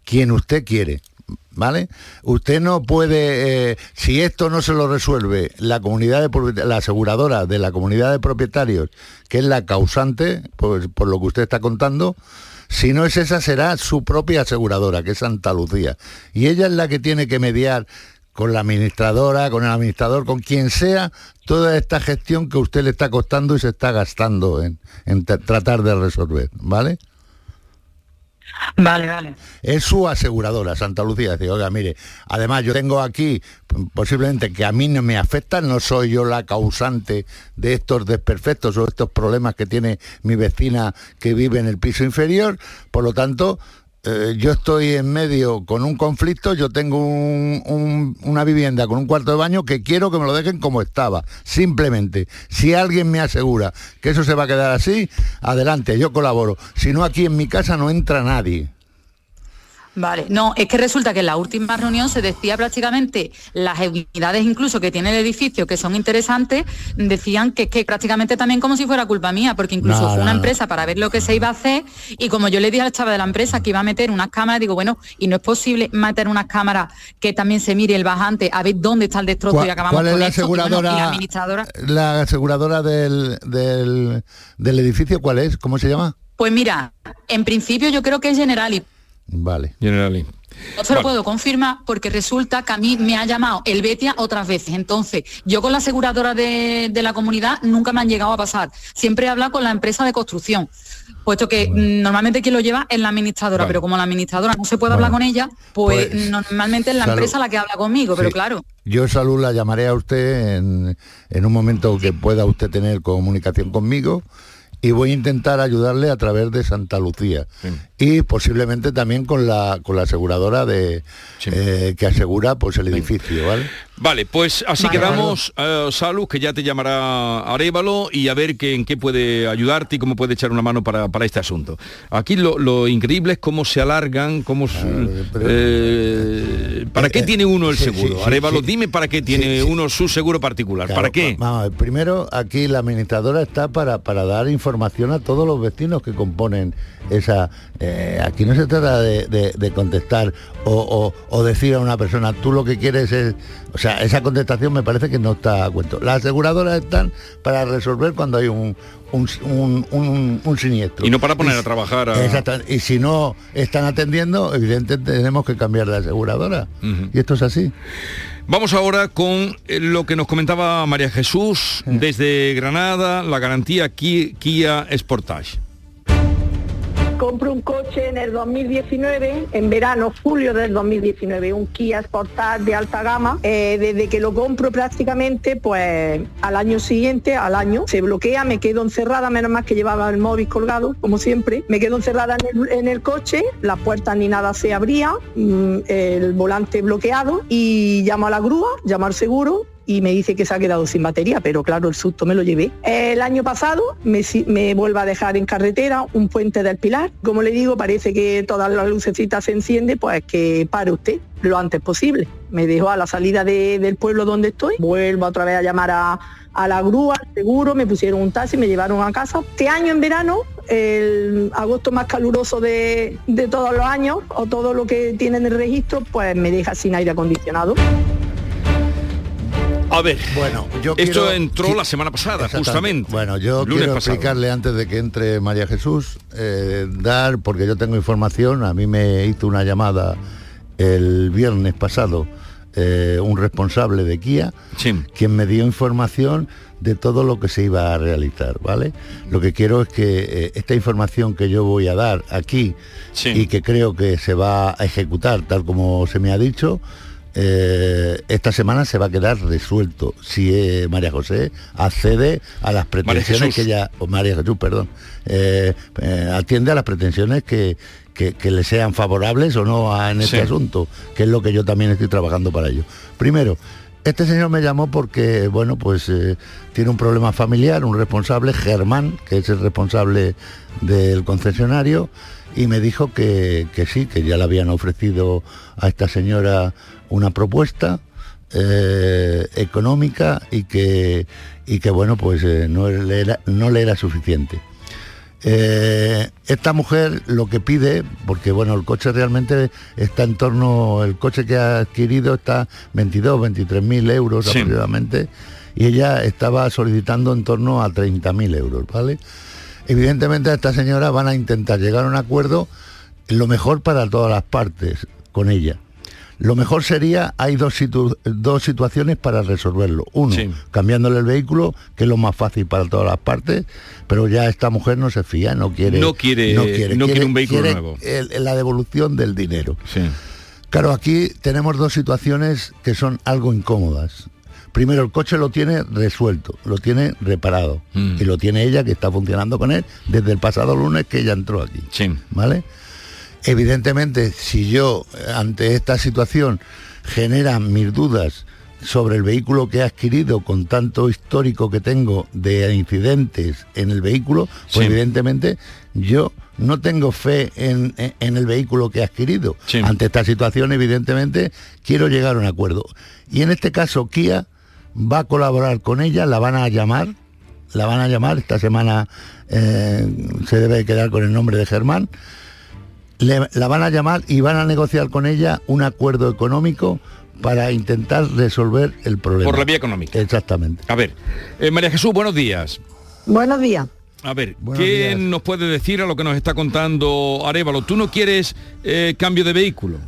Quien usted quiere. ¿Vale? Usted no puede, eh, si esto no se lo resuelve la comunidad de la aseguradora de la comunidad de propietarios, que es la causante, pues, por lo que usted está contando, si no es esa, será su propia aseguradora, que es Santa Lucía. Y ella es la que tiene que mediar con la administradora, con el administrador, con quien sea, toda esta gestión que usted le está costando y se está gastando en, en tra- tratar de resolver, ¿vale? Vale, vale. Es su aseguradora, Santa Lucía. Dice, oiga, mire, además yo tengo aquí, posiblemente que a mí no me afecta, no soy yo la causante de estos desperfectos o estos problemas que tiene mi vecina que vive en el piso inferior, por lo tanto, eh, yo estoy en medio con un conflicto, yo tengo un- un- una vivienda con un cuarto de baño que quiero que me lo dejen como estaba. Simplemente, si alguien me asegura que eso se va a quedar así, adelante, yo colaboro. Si no, aquí en mi casa no entra nadie. Vale, no, es que resulta que en la última reunión se decía prácticamente las unidades incluso que tiene el edificio que son interesantes, decían que es que prácticamente también como si fuera culpa mía, porque incluso No, fue no, una no. empresa para ver lo que se iba a hacer y como yo le dije al chaval de la empresa que iba a meter unas cámaras, digo, bueno, y no es posible meter unas cámaras que también se mire el bajante a ver dónde está el destrozo y ¿Cuál, acabamos cuál es con la esto. Y bueno, y aseguradora? la administradora, la aseguradora del, del, del edificio, ¿cuál es? ¿Cómo se llama? pues mira, en principio yo creo que es Generali, Vale. Generali. No se lo Vale. puedo confirmar porque resulta que a mí me ha llamado el Betia otras veces. Entonces, yo con la aseguradora de, de la comunidad nunca me han llegado a pasar. Siempre he hablado con la empresa de construcción, puesto que mm, normalmente quien lo lleva es la administradora, Vale. pero como la administradora no se puede Bueno, hablar con ella, pues, pues, normalmente es la salud. empresa la que habla conmigo, pero claro. Yo, Salud, la llamaré a usted en, en un momento que pueda usted tener comunicación conmigo y voy a intentar ayudarle a través de Santa Lucía. Y posiblemente también con la con la aseguradora de eh, que asegura pues el edificio, ¿vale? Vale, pues así Vale, quedamos, eh, Salud, que ya te llamará Arevalo y a ver que, en qué puede ayudarte y cómo puede echar una mano para, para este asunto. Aquí lo, lo increíble es cómo se alargan, cómo... eh, ¿Para qué tiene uno el sí, seguro? sí, sí, Arevalo, sí. dime para qué tiene uno su seguro particular. ¿Para qué? va- Vamos primero aquí la administradora está para, para dar información a todos los vecinos que componen esa... eh, aquí no se trata de, de- de contestar o, o- o decir a una persona, tú lo que quieres es... O sea, esa contestación me parece que no está a cuento. Las aseguradoras están para resolver cuando hay un, un, un- un- un siniestro. Y no para poner a trabajar a... Exactamente. Y si no están atendiendo, evidentemente tenemos que cambiar de aseguradora. Y esto es así. Vamos ahora con eh, lo que nos comentaba María Jesús desde Granada, la garantía Ki- Kia Sportage. Compro un coche en el 2019, en verano, julio del 2019, un Kia Sportage de alta gama. Eh, desde que lo compro prácticamente, pues al año siguiente, al año, se bloquea, me quedo encerrada, menos mal que llevaba el móvil colgado, como siempre. Me quedo encerrada en el, en el coche, las puertas ni nada se abría, mm, el volante bloqueado y llamo a la grúa, llamo al seguro y me dice que se ha quedado sin batería, pero claro, el susto me lo llevé. El año pasado me, me vuelve a dejar en carretera un puente del Pilar. Como le digo, parece que todas las lucecitas se encienden, pues que pare usted lo antes posible. Me dejó a la salida de- del pueblo donde estoy, vuelvo otra vez a llamar a, a la grúa, al seguro, me pusieron un taxi, me llevaron a casa. Este año en verano, el agosto más caluroso de, de todos los años, o todo lo que tiene en el registro, pues me deja sin aire acondicionado. A ver, bueno, yo esto quiero- entró sí, la semana pasada, justamente. Bueno, yo lunes quiero pasado. explicarle antes de que entre María Jesús, eh, dar, porque yo tengo información, a mí me hizo una llamada el viernes pasado eh, un responsable de Kia, quien me dio información de todo lo que se iba a realizar, ¿vale? Lo que quiero es que eh, esta información que yo voy a dar aquí y que creo que se va a ejecutar tal como se me ha dicho, eh, esta semana se va a quedar resuelto. Si eh, María José accede a las pretensiones que ella, o María Jesús, perdón, atiende a las pretensiones que, que, le sean favorables o no en este asunto, que es lo que yo también estoy trabajando para ello. Primero, este señor me llamó porque, bueno, pues eh, tiene un problema familiar, un responsable, Germán, que es el responsable del concesionario, y me dijo que, sí, que ya le habían ofrecido a esta señora una propuesta eh, económica y que, y que, bueno, pues eh, no, no le era suficiente. Eh, esta mujer lo que pide, porque bueno, el coche realmente está en torno, el coche que ha adquirido está 22, 23 mil euros aproximadamente, y ella estaba solicitando en torno a 30 mil euros, ¿vale? Evidentemente a esta señora van a intentar llegar a un acuerdo lo mejor para todas las partes con ella. Lo mejor sería, hay dos, dos situaciones para resolverlo. Uno, cambiándole el vehículo, que es lo más fácil para todas las partes, pero ya esta mujer no se fía, no quiere... No quiere, no quiere, un vehículo nuevo. la devolución del dinero. Claro, aquí tenemos dos situaciones que son algo incómodas. Primero, el coche lo tiene resuelto, lo tiene reparado. Mm. Y lo tiene ella que está funcionando con él desde el pasado lunes que ella entró aquí. ¿Vale? Evidentemente, si yo ante esta situación generan mis dudas sobre el vehículo que he adquirido con tanto histórico que tengo de incidentes en el vehículo, pues evidentemente yo no tengo fe en, el vehículo que he adquirido. Ante esta situación, evidentemente, quiero llegar a un acuerdo. Y en este caso, Kia va a colaborar con ella, la van a llamar, la van a llamar, esta semana eh, se debe quedar con el nombre de Germán, la van a llamar y van a negociar con ella un acuerdo económico para intentar resolver el problema. Por la vía económica. Exactamente. A ver, eh, María Jesús, buenos días. Buenos días. A ver, ¿qué nos puede decir a lo que nos está contando Arevalo? ¿Tú no quieres eh, cambio de vehículo?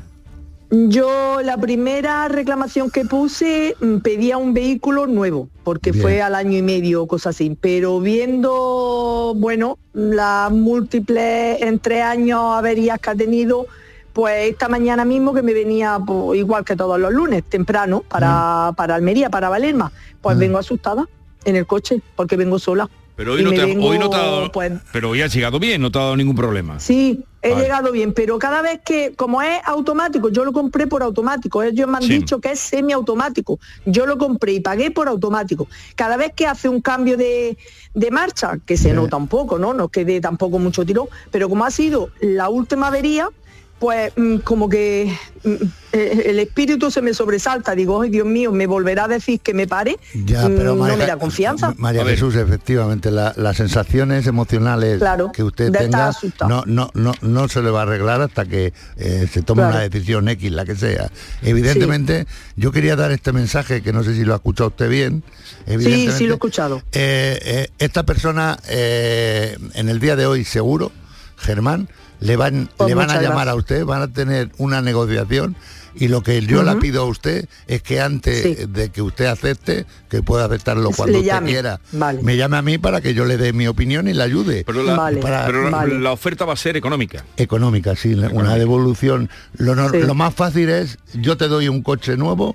Yo la primera reclamación que puse mm, pedía un vehículo nuevo, porque fue al año y medio o cosas así, pero viendo, bueno, las múltiples entre años averías que ha tenido, pues esta mañana mismo que me venía pues, igual que todos los lunes, temprano, para, mm. para Almería, para Valerma, pues mm. vengo asustada en el coche, porque vengo sola. Pero hoy no, te, hoy no te ha dado, pues pero hoy has llegado bien, no te ha dado ningún problema. Sí, he llegado bien, pero cada vez que, como es automático, yo lo compré por automático, ellos me han dicho que es semiautomático, yo lo compré y pagué por automático. Cada vez que hace un cambio de, de marcha, que se nota un poco, ¿no? No quede tampoco mucho tirón, pero como ha sido la última avería, pues mm, como que mm, eh, el espíritu se me sobresalta, digo, ay Dios mío, me volverá a decir que me pare, ya, pero mm, no me da confianza. María Jesús, efectivamente, las sensaciones emocionales que usted tenga no, no, no, no se le va a arreglar hasta que eh, se tome una decisión X, la que sea. Evidentemente, yo quería dar este mensaje, que no sé si lo ha escuchado usted bien. Sí, sí lo he escuchado. Eh, esta persona, en el día de hoy, seguro, Germán, le van, pues le van a llamar a usted, van a tener una negociación y lo que yo le pido a usted es que antes de que usted acepte, que pueda aceptarlo cuando usted quiera, me llame a mí para que yo le dé mi opinión y le ayude. Pero la, oferta va a ser económica. Económica, sí, una devolución. Lo, lo más fácil es, yo te doy un coche nuevo,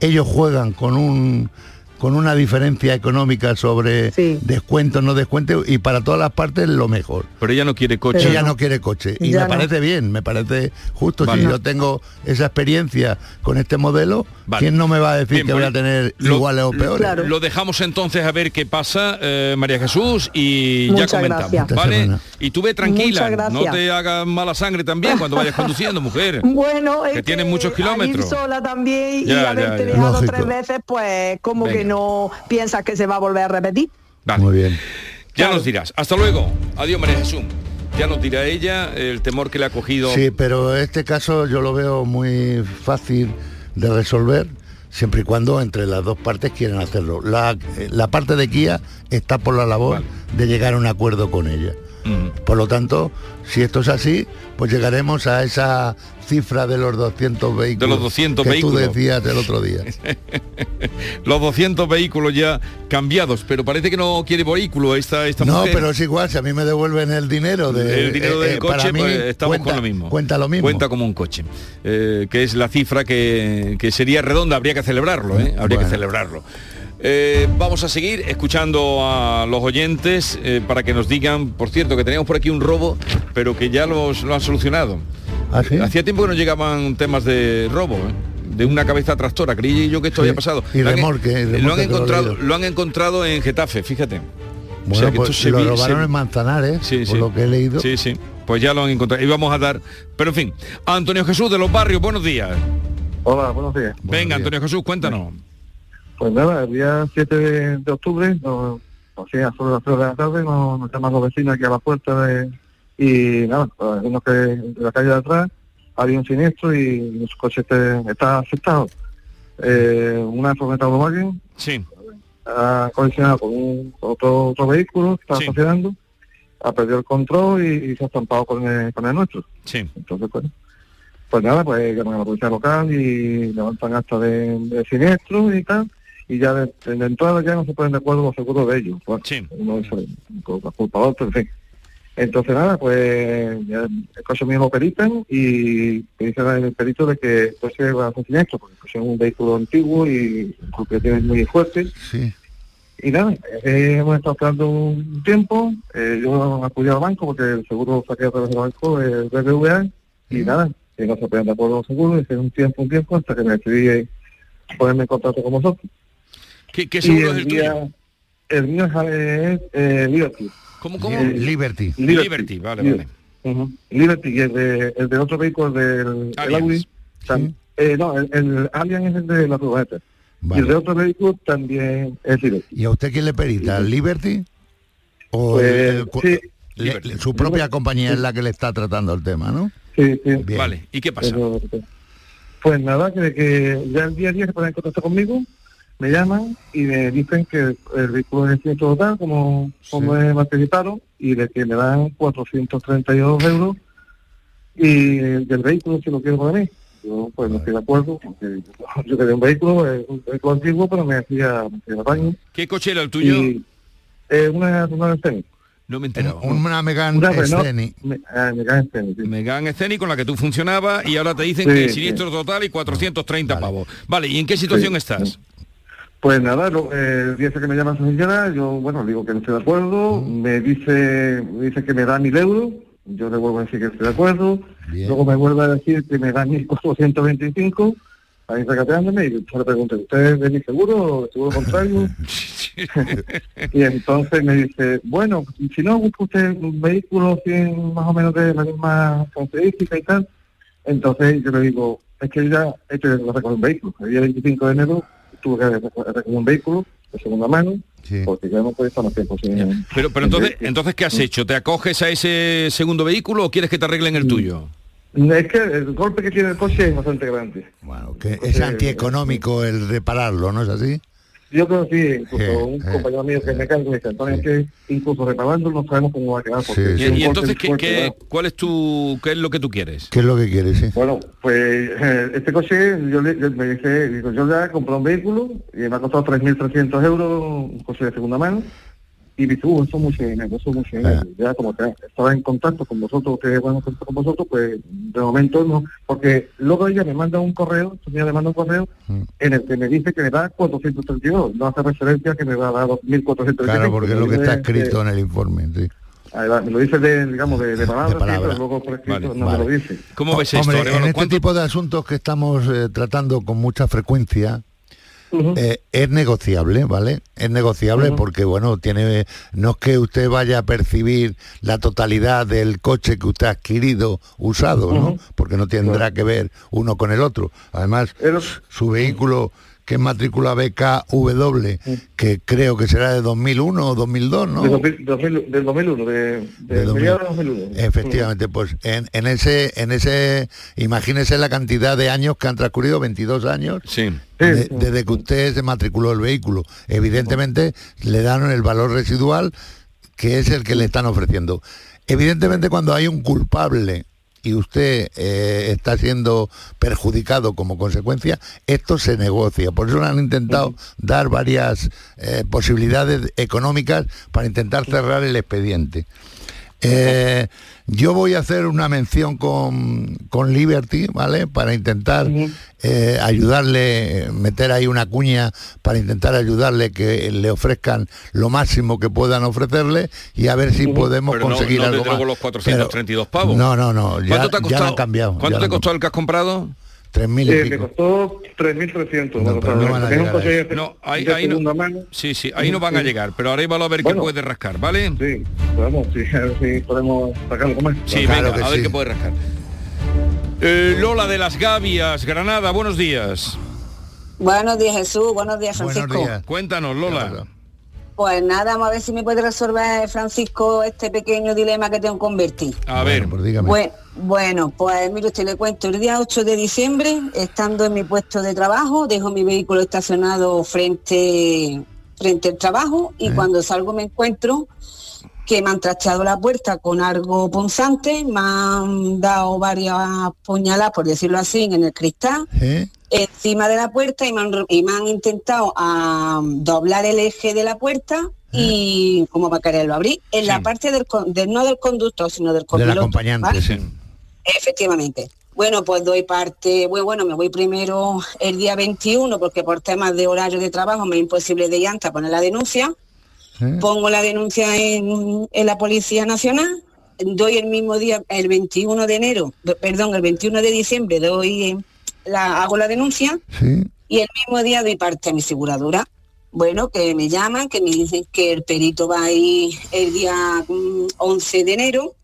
ellos juegan con un con una diferencia económica sobre descuento, no descuento, y para todas las partes lo mejor. Pero ella no quiere coche. ella no quiere coche. Y me parece bien, me parece justo. Si yo tengo esa experiencia con este modelo, ¿quién no me va a decir que voy a pues, tener iguales o peores? Lo dejamos entonces a ver qué pasa, eh, María Jesús, y ya comentamos. ¿vale? Y tú ve tranquila, no te hagas mala sangre también cuando vayas conduciendo, mujer. Bueno, que, tienes muchos kilómetros. sola también y haberte dejado tres veces, pues como que no no piensas que se va a volver a repetir. Muy bien. Ya nos dirás. Hasta luego. Adiós, María Jesús. Ya nos dirá ella el temor que le ha cogido. Sí, pero este caso yo lo veo muy fácil de resolver siempre y cuando entre las dos partes quieren hacerlo. La, parte de Kia está por la labor de llegar a un acuerdo con ella. Por lo tanto, si esto es así, pues llegaremos a esa cifra de los 200 vehículos De los 200 que vehículos. tú decías el otro día. Los 200 vehículos ya cambiados, pero parece que no quiere vehículo esta, esta No, mujer. pero es igual, si a mí me devuelven el dinero de el dinero eh, del eh, coche, para mí, pues estamos cuenta, con lo mismo. Cuenta lo mismo. Cuenta como un coche, eh, que es la cifra que, que sería redonda, habría que celebrarlo, ¿eh? habría que celebrarlo. Eh, vamos a seguir escuchando a los oyentes eh, para que nos digan, por cierto, que teníamos por aquí un robo, pero que ya los, lo han solucionado. ¿Ah, Hacía tiempo que no llegaban temas de robo, ¿eh? de una cabeza tractora. Creí yo que esto Sí. había pasado. Y Lo han- remolque, y lo, han que lo han encontrado en Getafe, fíjate. Bueno, que pues esto se lo vi- robaron se- en Manzanares, Sí, por sí. lo que he leído. Sí, sí. Pues ya lo han encontrado. Y vamos a dar. Pero en fin, Antonio Jesús de los barrios, buenos días. Hola, buenos días. Venga, Antonio Jesús, cuéntanos. Pues nada, el día 7 de, de octubre, o sea, sobre las 3 de la tarde, nos, nos llaman los vecinos aquí a la puerta de, y nada, pues, vimos que en la calle de atrás había un siniestro y nuestro coche está afectado. Eh, una furgoneta Volkswagen Sí. ha colisionado con, un, otro, otro vehículo que estaba Sí. funcionando, ha perdido el control y, y se ha estampado con el, con el nuestro. Sí. Entonces, pues, pues nada, pues llaman a la policía local y levantan acta de, de siniestro y tal, y ya de, de entrada ya no se ponen de acuerdo los seguros de ellos. Bueno, uno es el- con la culpa de otro, en fin. Entonces nada, pues el coche mío lo peritan y me dice el perito de que va a hacer siniestro, porque coche es un vehículo antiguo y tiene muy fuerte. Sí. Y nada, eh, hemos estado esperando un tiempo, eh, yo acudí al banco porque el seguro saqué a través del banco, el BBVA, y nada, que no se ponían de acuerdo los seguros, y fue un tiempo, un tiempo, hasta que me decidí ponerme en contacto con vosotros. ¿Qué, qué Y seguro es el día- tuyo? El mío es, eh, Liberty. ¿Cómo, cómo? Eh, Liberty. Liberty, vale, vale. Ujú. Liberty, y el de, el de otro vehículo, el del el. Audi, tam- eh, no, el, el Allianz es el de la furgoneta. Y el de otro vehículo también es Liberty. ¿Y a usted quién le perita? ¿El Liberty? ¿O Pues, el- el sí. le- le- su propia compañía es la que le está tratando el tema, ¿no? Sí, sí. Bien. Vale, ¿y qué pasa? Pero- pues nada, que, que ya el día a día se ponen en contacto conmigo, me llaman y me dicen que el vehículo es el total, como, como he participado, y de que me dan 432 euros y del vehículo si lo quiero para mí. Yo pues no estoy de acuerdo, porque yo quería un vehículo, es un vehículo antiguo, pero me hacía, me daño. ¿Qué coche era el tuyo? Y, eh, una una Scenic. No me he enterado. Una Megan Scenic. me- ah, Megane Scenic, sí. Megan Scenic con la que tú funcionabas y ahora te dicen Sí, que sí. siniestro total y 430 pavos. Vale, ¿y en qué situación Sí, estás? Pues nada, lo- eh, ese que me llama su señora, yo, bueno, digo que no estoy de acuerdo, me dice dice que me da mil euros, yo le vuelvo a decir que estoy de acuerdo, luego me vuelve a decir que me da 1.425, ahí recateándome, y yo le pregunto, ¿usted es de mi seguro o seguro contrario? y entonces me dice, bueno, si no busca usted un vehículo más o menos de la misma característica y tal, entonces yo le digo, es que ya hecho que recoger un vehículo. El día 25 de enero tuve que reco- recoger un vehículo de segunda mano, porque ya no puede estar más tiempo sin... Pero, pero entonces, entonces, ¿qué has hecho? ¿Te acoges a ese segundo vehículo o quieres que te arreglen el tuyo? Es que el golpe que tiene el coche es bastante grande. Que es antieconómico el repararlo, ¿no es así? Yo creo que sí, incluso Eh, un eh. compañero mío que me carga me dice, Antonio, es que incluso reparando no sabemos cómo va a quedar. Porque Y, es un y entonces, ¿qué, cuál es tu, qué es lo que tú quieres? ¿Qué es lo que quiere, sí? Bueno, pues eh, este coche, yo, le, yo me dice, digo, yo ya compré un vehículo y me ha costado 3.300 euros, un coche de segunda mano, y eso es mucho dinero, eso es mucho dinero. Ya como que estaba en contacto con vosotros, que bueno, contacto con vosotros, pues de momento no, porque luego ella me manda un correo, ella me manda un correo en el que me dice que me da 432, no hace referencia a que me va a dar 2.435. Claro, porque es lo que está escrito eh, en el informe, sí. va, me lo dice de, digamos, de, de palabras, sí, palabra. pero luego por escrito Vale, no vale. me lo dice. ¿Cómo ves esto, Hombre, en este ¿Cuánto- tipo de asuntos que estamos eh, tratando con mucha frecuencia, eh, es negociable, ¿vale? Es negociable porque, bueno, tiene no es que usted vaya a percibir la totalidad del coche que usted ha adquirido usado, ¿no? Porque no tendrá que ver uno con el otro. Además, su vehículo que es matrícula BKW, que creo que será de 2001 o 2002, ¿no? De 2000, 2000 del 2001, de, de, De 2000. mediados de 2001. Efectivamente, pues en, en ese, en ese, imagínese la cantidad de años que han transcurrido, 22 años, de- desde que usted se matriculó el vehículo. Evidentemente le dan el valor residual que es el que le están ofreciendo. Evidentemente cuando hay un culpable y usted eh, está siendo perjudicado como consecuencia, esto se negocia. Por eso le han intentado dar varias eh, posibilidades económicas para intentar cerrar el expediente. Eh, yo voy a hacer una mención con, con Liberty, ¿vale? Para intentar eh, ayudarle, meter ahí una cuña para intentar ayudarle que le ofrezcan lo máximo que puedan ofrecerle y a ver si podemos Pero conseguir no, algo más. los 432 Pero- pavos. No, no, no. Ya, ¿Cuánto te ha costado? han cambiado. ¿Cuánto ya te costó el que has comprado? Tres mil y Eh, me costó 3.300. No, pero no van a Es un llegar a coche eso. No, ahí, de ahí no. segunda mano. Sí, sí, ahí no van a llegar, pero ahora vamos a ver Bueno. qué puede rascar, ¿vale? Sí, vamos, sí, a ver si podemos sacarlo más. Sí, Claro venga, que a ver sí. qué puede rascar. Eh, Lola de las Gavias, Granada, buenos días. Buenos días Jesús, buenos días Francisco. Cuéntanos, Lola. Pues nada, vamos a ver si me puede resolver Francisco este pequeño dilema que tengo con Berti. A ver, pues dígame. Bue- Bueno, pues mire usted, le cuento, el día 8 de diciembre, estando en mi puesto de trabajo, dejo mi vehículo estacionado frente, frente al trabajo y cuando salgo me encuentro que me han trachado la puerta con algo punzante, me han dado varias puñaladas, por decirlo así, en el cristal, ¿Eh? encima de la puerta y me han, y me han intentado ah, doblar el eje de la puerta y como para quererlo abrir, en la parte del, del- no del conductor, sino del Del acompañante, ¿vale? sí. Efectivamente. Bueno, pues doy parte, bueno, me voy primero el día 21 porque por temas de horario de trabajo me es imposible de llanta poner la denuncia. Pongo la denuncia en, en la Policía Nacional, doy el mismo día, el 21 de enero, perdón, el 21 de diciembre doy la, hago la denuncia Sí. y el mismo día doy parte a mi aseguradora. Bueno, que me llaman, que me dicen que el perito va a ir el día mm, 11 de enero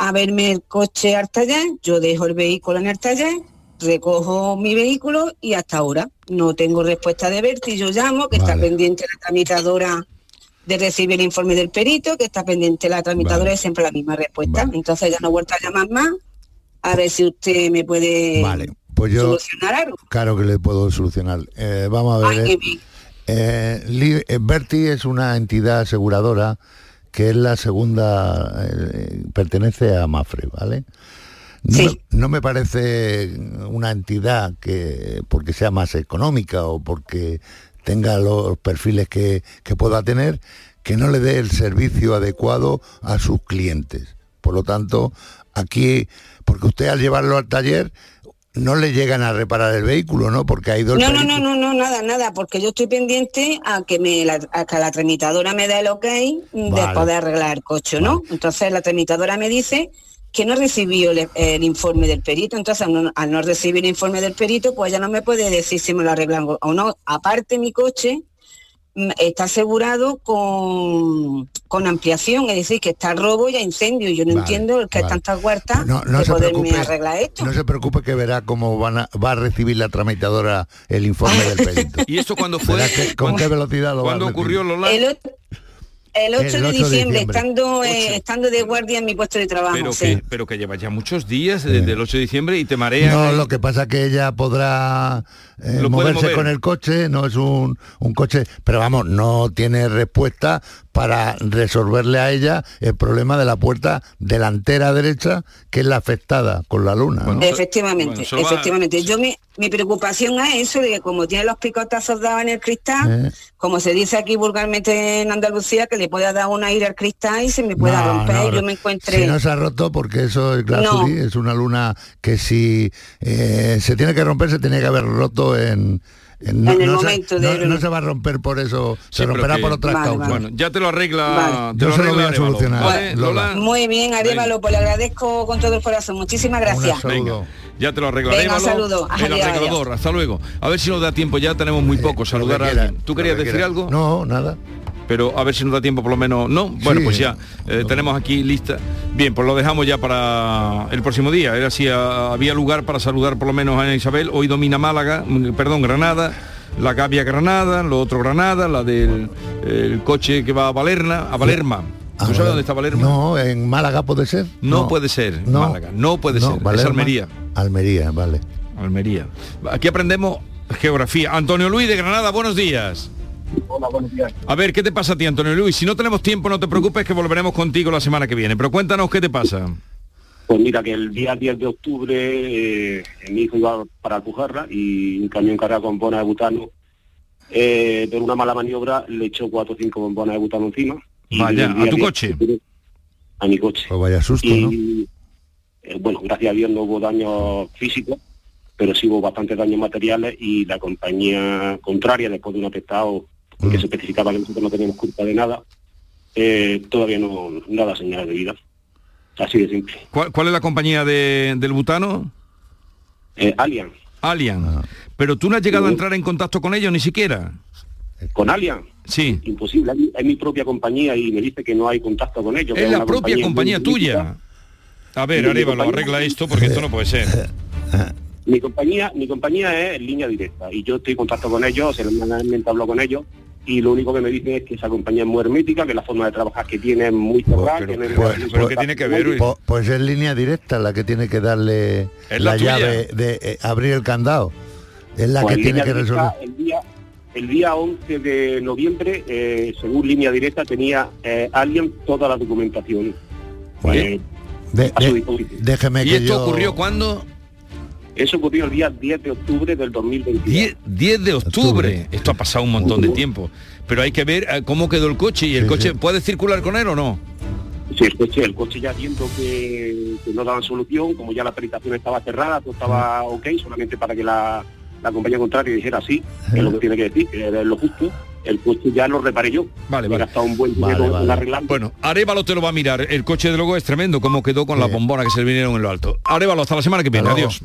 a verme el coche al taller, yo dejo el vehículo en el taller, recojo mi vehículo y hasta ahora no tengo respuesta de Berti, yo llamo, que está pendiente la tramitadora de recibir el informe del perito, que está pendiente la tramitadora es siempre la misma respuesta. Entonces ya no he vuelto a llamar más, a ver si usted me puede Vale, pues yo solucionar algo. claro que le puedo solucionar. Eh, vamos a ver. Ay, eh, eh, eh, Berti es una entidad aseguradora que es la segunda, eh, pertenece a Mafre, ¿vale? No, me, no me parece una entidad que porque sea más económica o porque tenga los perfiles que, que pueda tener, que no le dé el servicio adecuado a sus clientes. Por lo tanto, aquí, porque usted al llevarlo al taller, no le llegan a reparar el vehículo, ¿no? Porque ha ido el No, no, no, no, no, nada, nada, porque yo estoy pendiente a que me la, a que la tramitadora me dé el ok de Vale. poder arreglar el coche, ¿no? Entonces la tramitadora me dice que no recibió el, el informe del perito, entonces al no, al no recibir el informe del perito, pues ya no me puede decir si me lo arreglan o no. Aparte mi coche está asegurado con, con ampliación, es decir, que está robo y a incendio. Yo no Vale, entiendo el que vale. tantas huertas No, no de se poderme preocupe, arreglar esto. no se preocupe que verá cómo van a- va a recibir la tramitadora el informe del perito. ¿Y esto cuándo fue? Con qué velocidad lo va a ¿Cuándo ocurrió, Lola? El, el 8, El de 8 de diciembre, diciembre. estando eh, estando de guardia en mi puesto de trabajo. Pero sí. que, pero que lleva ya muchos días desde el 8 de diciembre y te marean. No, lo que pasa es que ella podrá eh, moverse mover. con el coche, no es un, un coche, pero vamos, no tiene respuesta para resolverle a ella el problema de la puerta delantera derecha, que es la afectada con la luna. ¿no? Efectivamente, bueno, eso va- efectivamente. Yo mi, mi preocupación es eso, de que como tiene los picotazos dados en el cristal, Eh. como se dice aquí vulgarmente en Andalucía, que le pueda dar un aire al cristal y se me pueda No, romper no, y yo me encuentre... Si no se ha roto porque eso es es una luna que si eh, se tiene que romper se tiene que haber roto en... En el se- momento de- no- no se va a romper por eso, se romperá que- por otras Vale, causas. vale. Bueno, ya te lo arregla. Vale. te Yo se lo voy a solucionar, ¿vale, Lola. Lola? Muy bien, Arevalo, pues le agradezco con todo el corazón. Muchísimas gracias. Venga, ya te lo arregla Venga, Arevalo, saludo. el Adiós. Hasta luego. A ver si nos da tiempo, ya tenemos muy poco. Saludar a alguien. ¿Tú querías que decir algo? No, nada. Pero a ver si nos da tiempo por lo menos. No, bueno, Sí. pues ya. eh, tenemos aquí lista. Bien, pues lo dejamos ya para el próximo día. Era si ah, había lugar para saludar por lo menos a Ana Isabel. Hoy domina Málaga, mm, perdón, Granada. La Gavia Granada, lo otro Granada, la del el coche que va a Valerna, a Valerma. ¿Tú sabes dónde está Valerma? No, en Málaga puede ser. No, puede ser, No. Málaga, no puede ser, es Valerma. Almería. Almería, vale. Almería. Aquí aprendemos geografía. Antonio Luis de Granada, buenos días. Hola, buenos días. A ver, ¿qué te pasa a ti, Antonio Luis? Si no tenemos tiempo, no te preocupes que volveremos contigo la semana que viene. Pero cuéntanos qué te pasa. Pues mira, que el día 10 de octubre eh, mi hijo iba para Alpujarra y un camión cargado con bombonas de butano, eh, por una mala maniobra, le echó cuatro o cinco bombonas de butano encima. Vaya, ¿a tu 10 coche? A mi coche. Pues vaya susto, ¿no? Y, eh, bueno, gracias a Dios no hubo daños físicos, pero sí hubo bastantes daños materiales y la compañía contraria, después de un atestado en Mm. que se especificaba que nosotros no teníamos culpa de nada, eh, todavía no, no da señales de vida. Así de simple. ¿Cuál, cuál es la compañía de- del butano? Eh, Allianz. Allianz. Pero tú no has llegado a entrar en contacto con ellos ni siquiera. ¿Con Allianz? Sí. Imposible, es mi- propia compañía y me dice que no hay contacto con ellos. Es la propia compañía tuya. A ver, compañía- arregla esto porque esto no puede ser. Mi compañía, mi compañía es línea directa y yo estoy en contacto con ellos, semanalmente hablo con ellos y lo único que me dicen es que esa compañía es muy hermética, que la forma de trabajar que tiene es muy cerrada, que no es- Pues, pues es línea directa la que tiene que darle la llave de eh, abrir el candado. Es la Pues que en tiene que directa, resolver. El día, el día 11 de noviembre, eh, según línea directa, tenía eh, alguien toda la documentación. eh, De- a su de- déjeme ¿Y que esto yo- ocurrió cuándo? Eso ocurrió el día 10 de octubre del 2022. 10, 10 de octubre. Esto ha pasado un montón de tiempo. Pero hay que ver eh, cómo quedó el coche y el coche puede circular con él o no. Sí, el coche, el coche ya viendo que, que no daban solución, como ya la peritación estaba cerrada, todo estaba ok, solamente para que la, la compañía contraria dijera sí, que es lo que tiene que decir, que es lo justo, el coche ya lo reparé yo. Vale, vale. gastado un buen dinero arreglar. Bueno, Arevalo te lo va a mirar. El coche de luego es tremendo, cómo quedó con la bombona que se le vinieron en lo alto. Arevalo, hasta la semana que viene. Hasta. Adiós.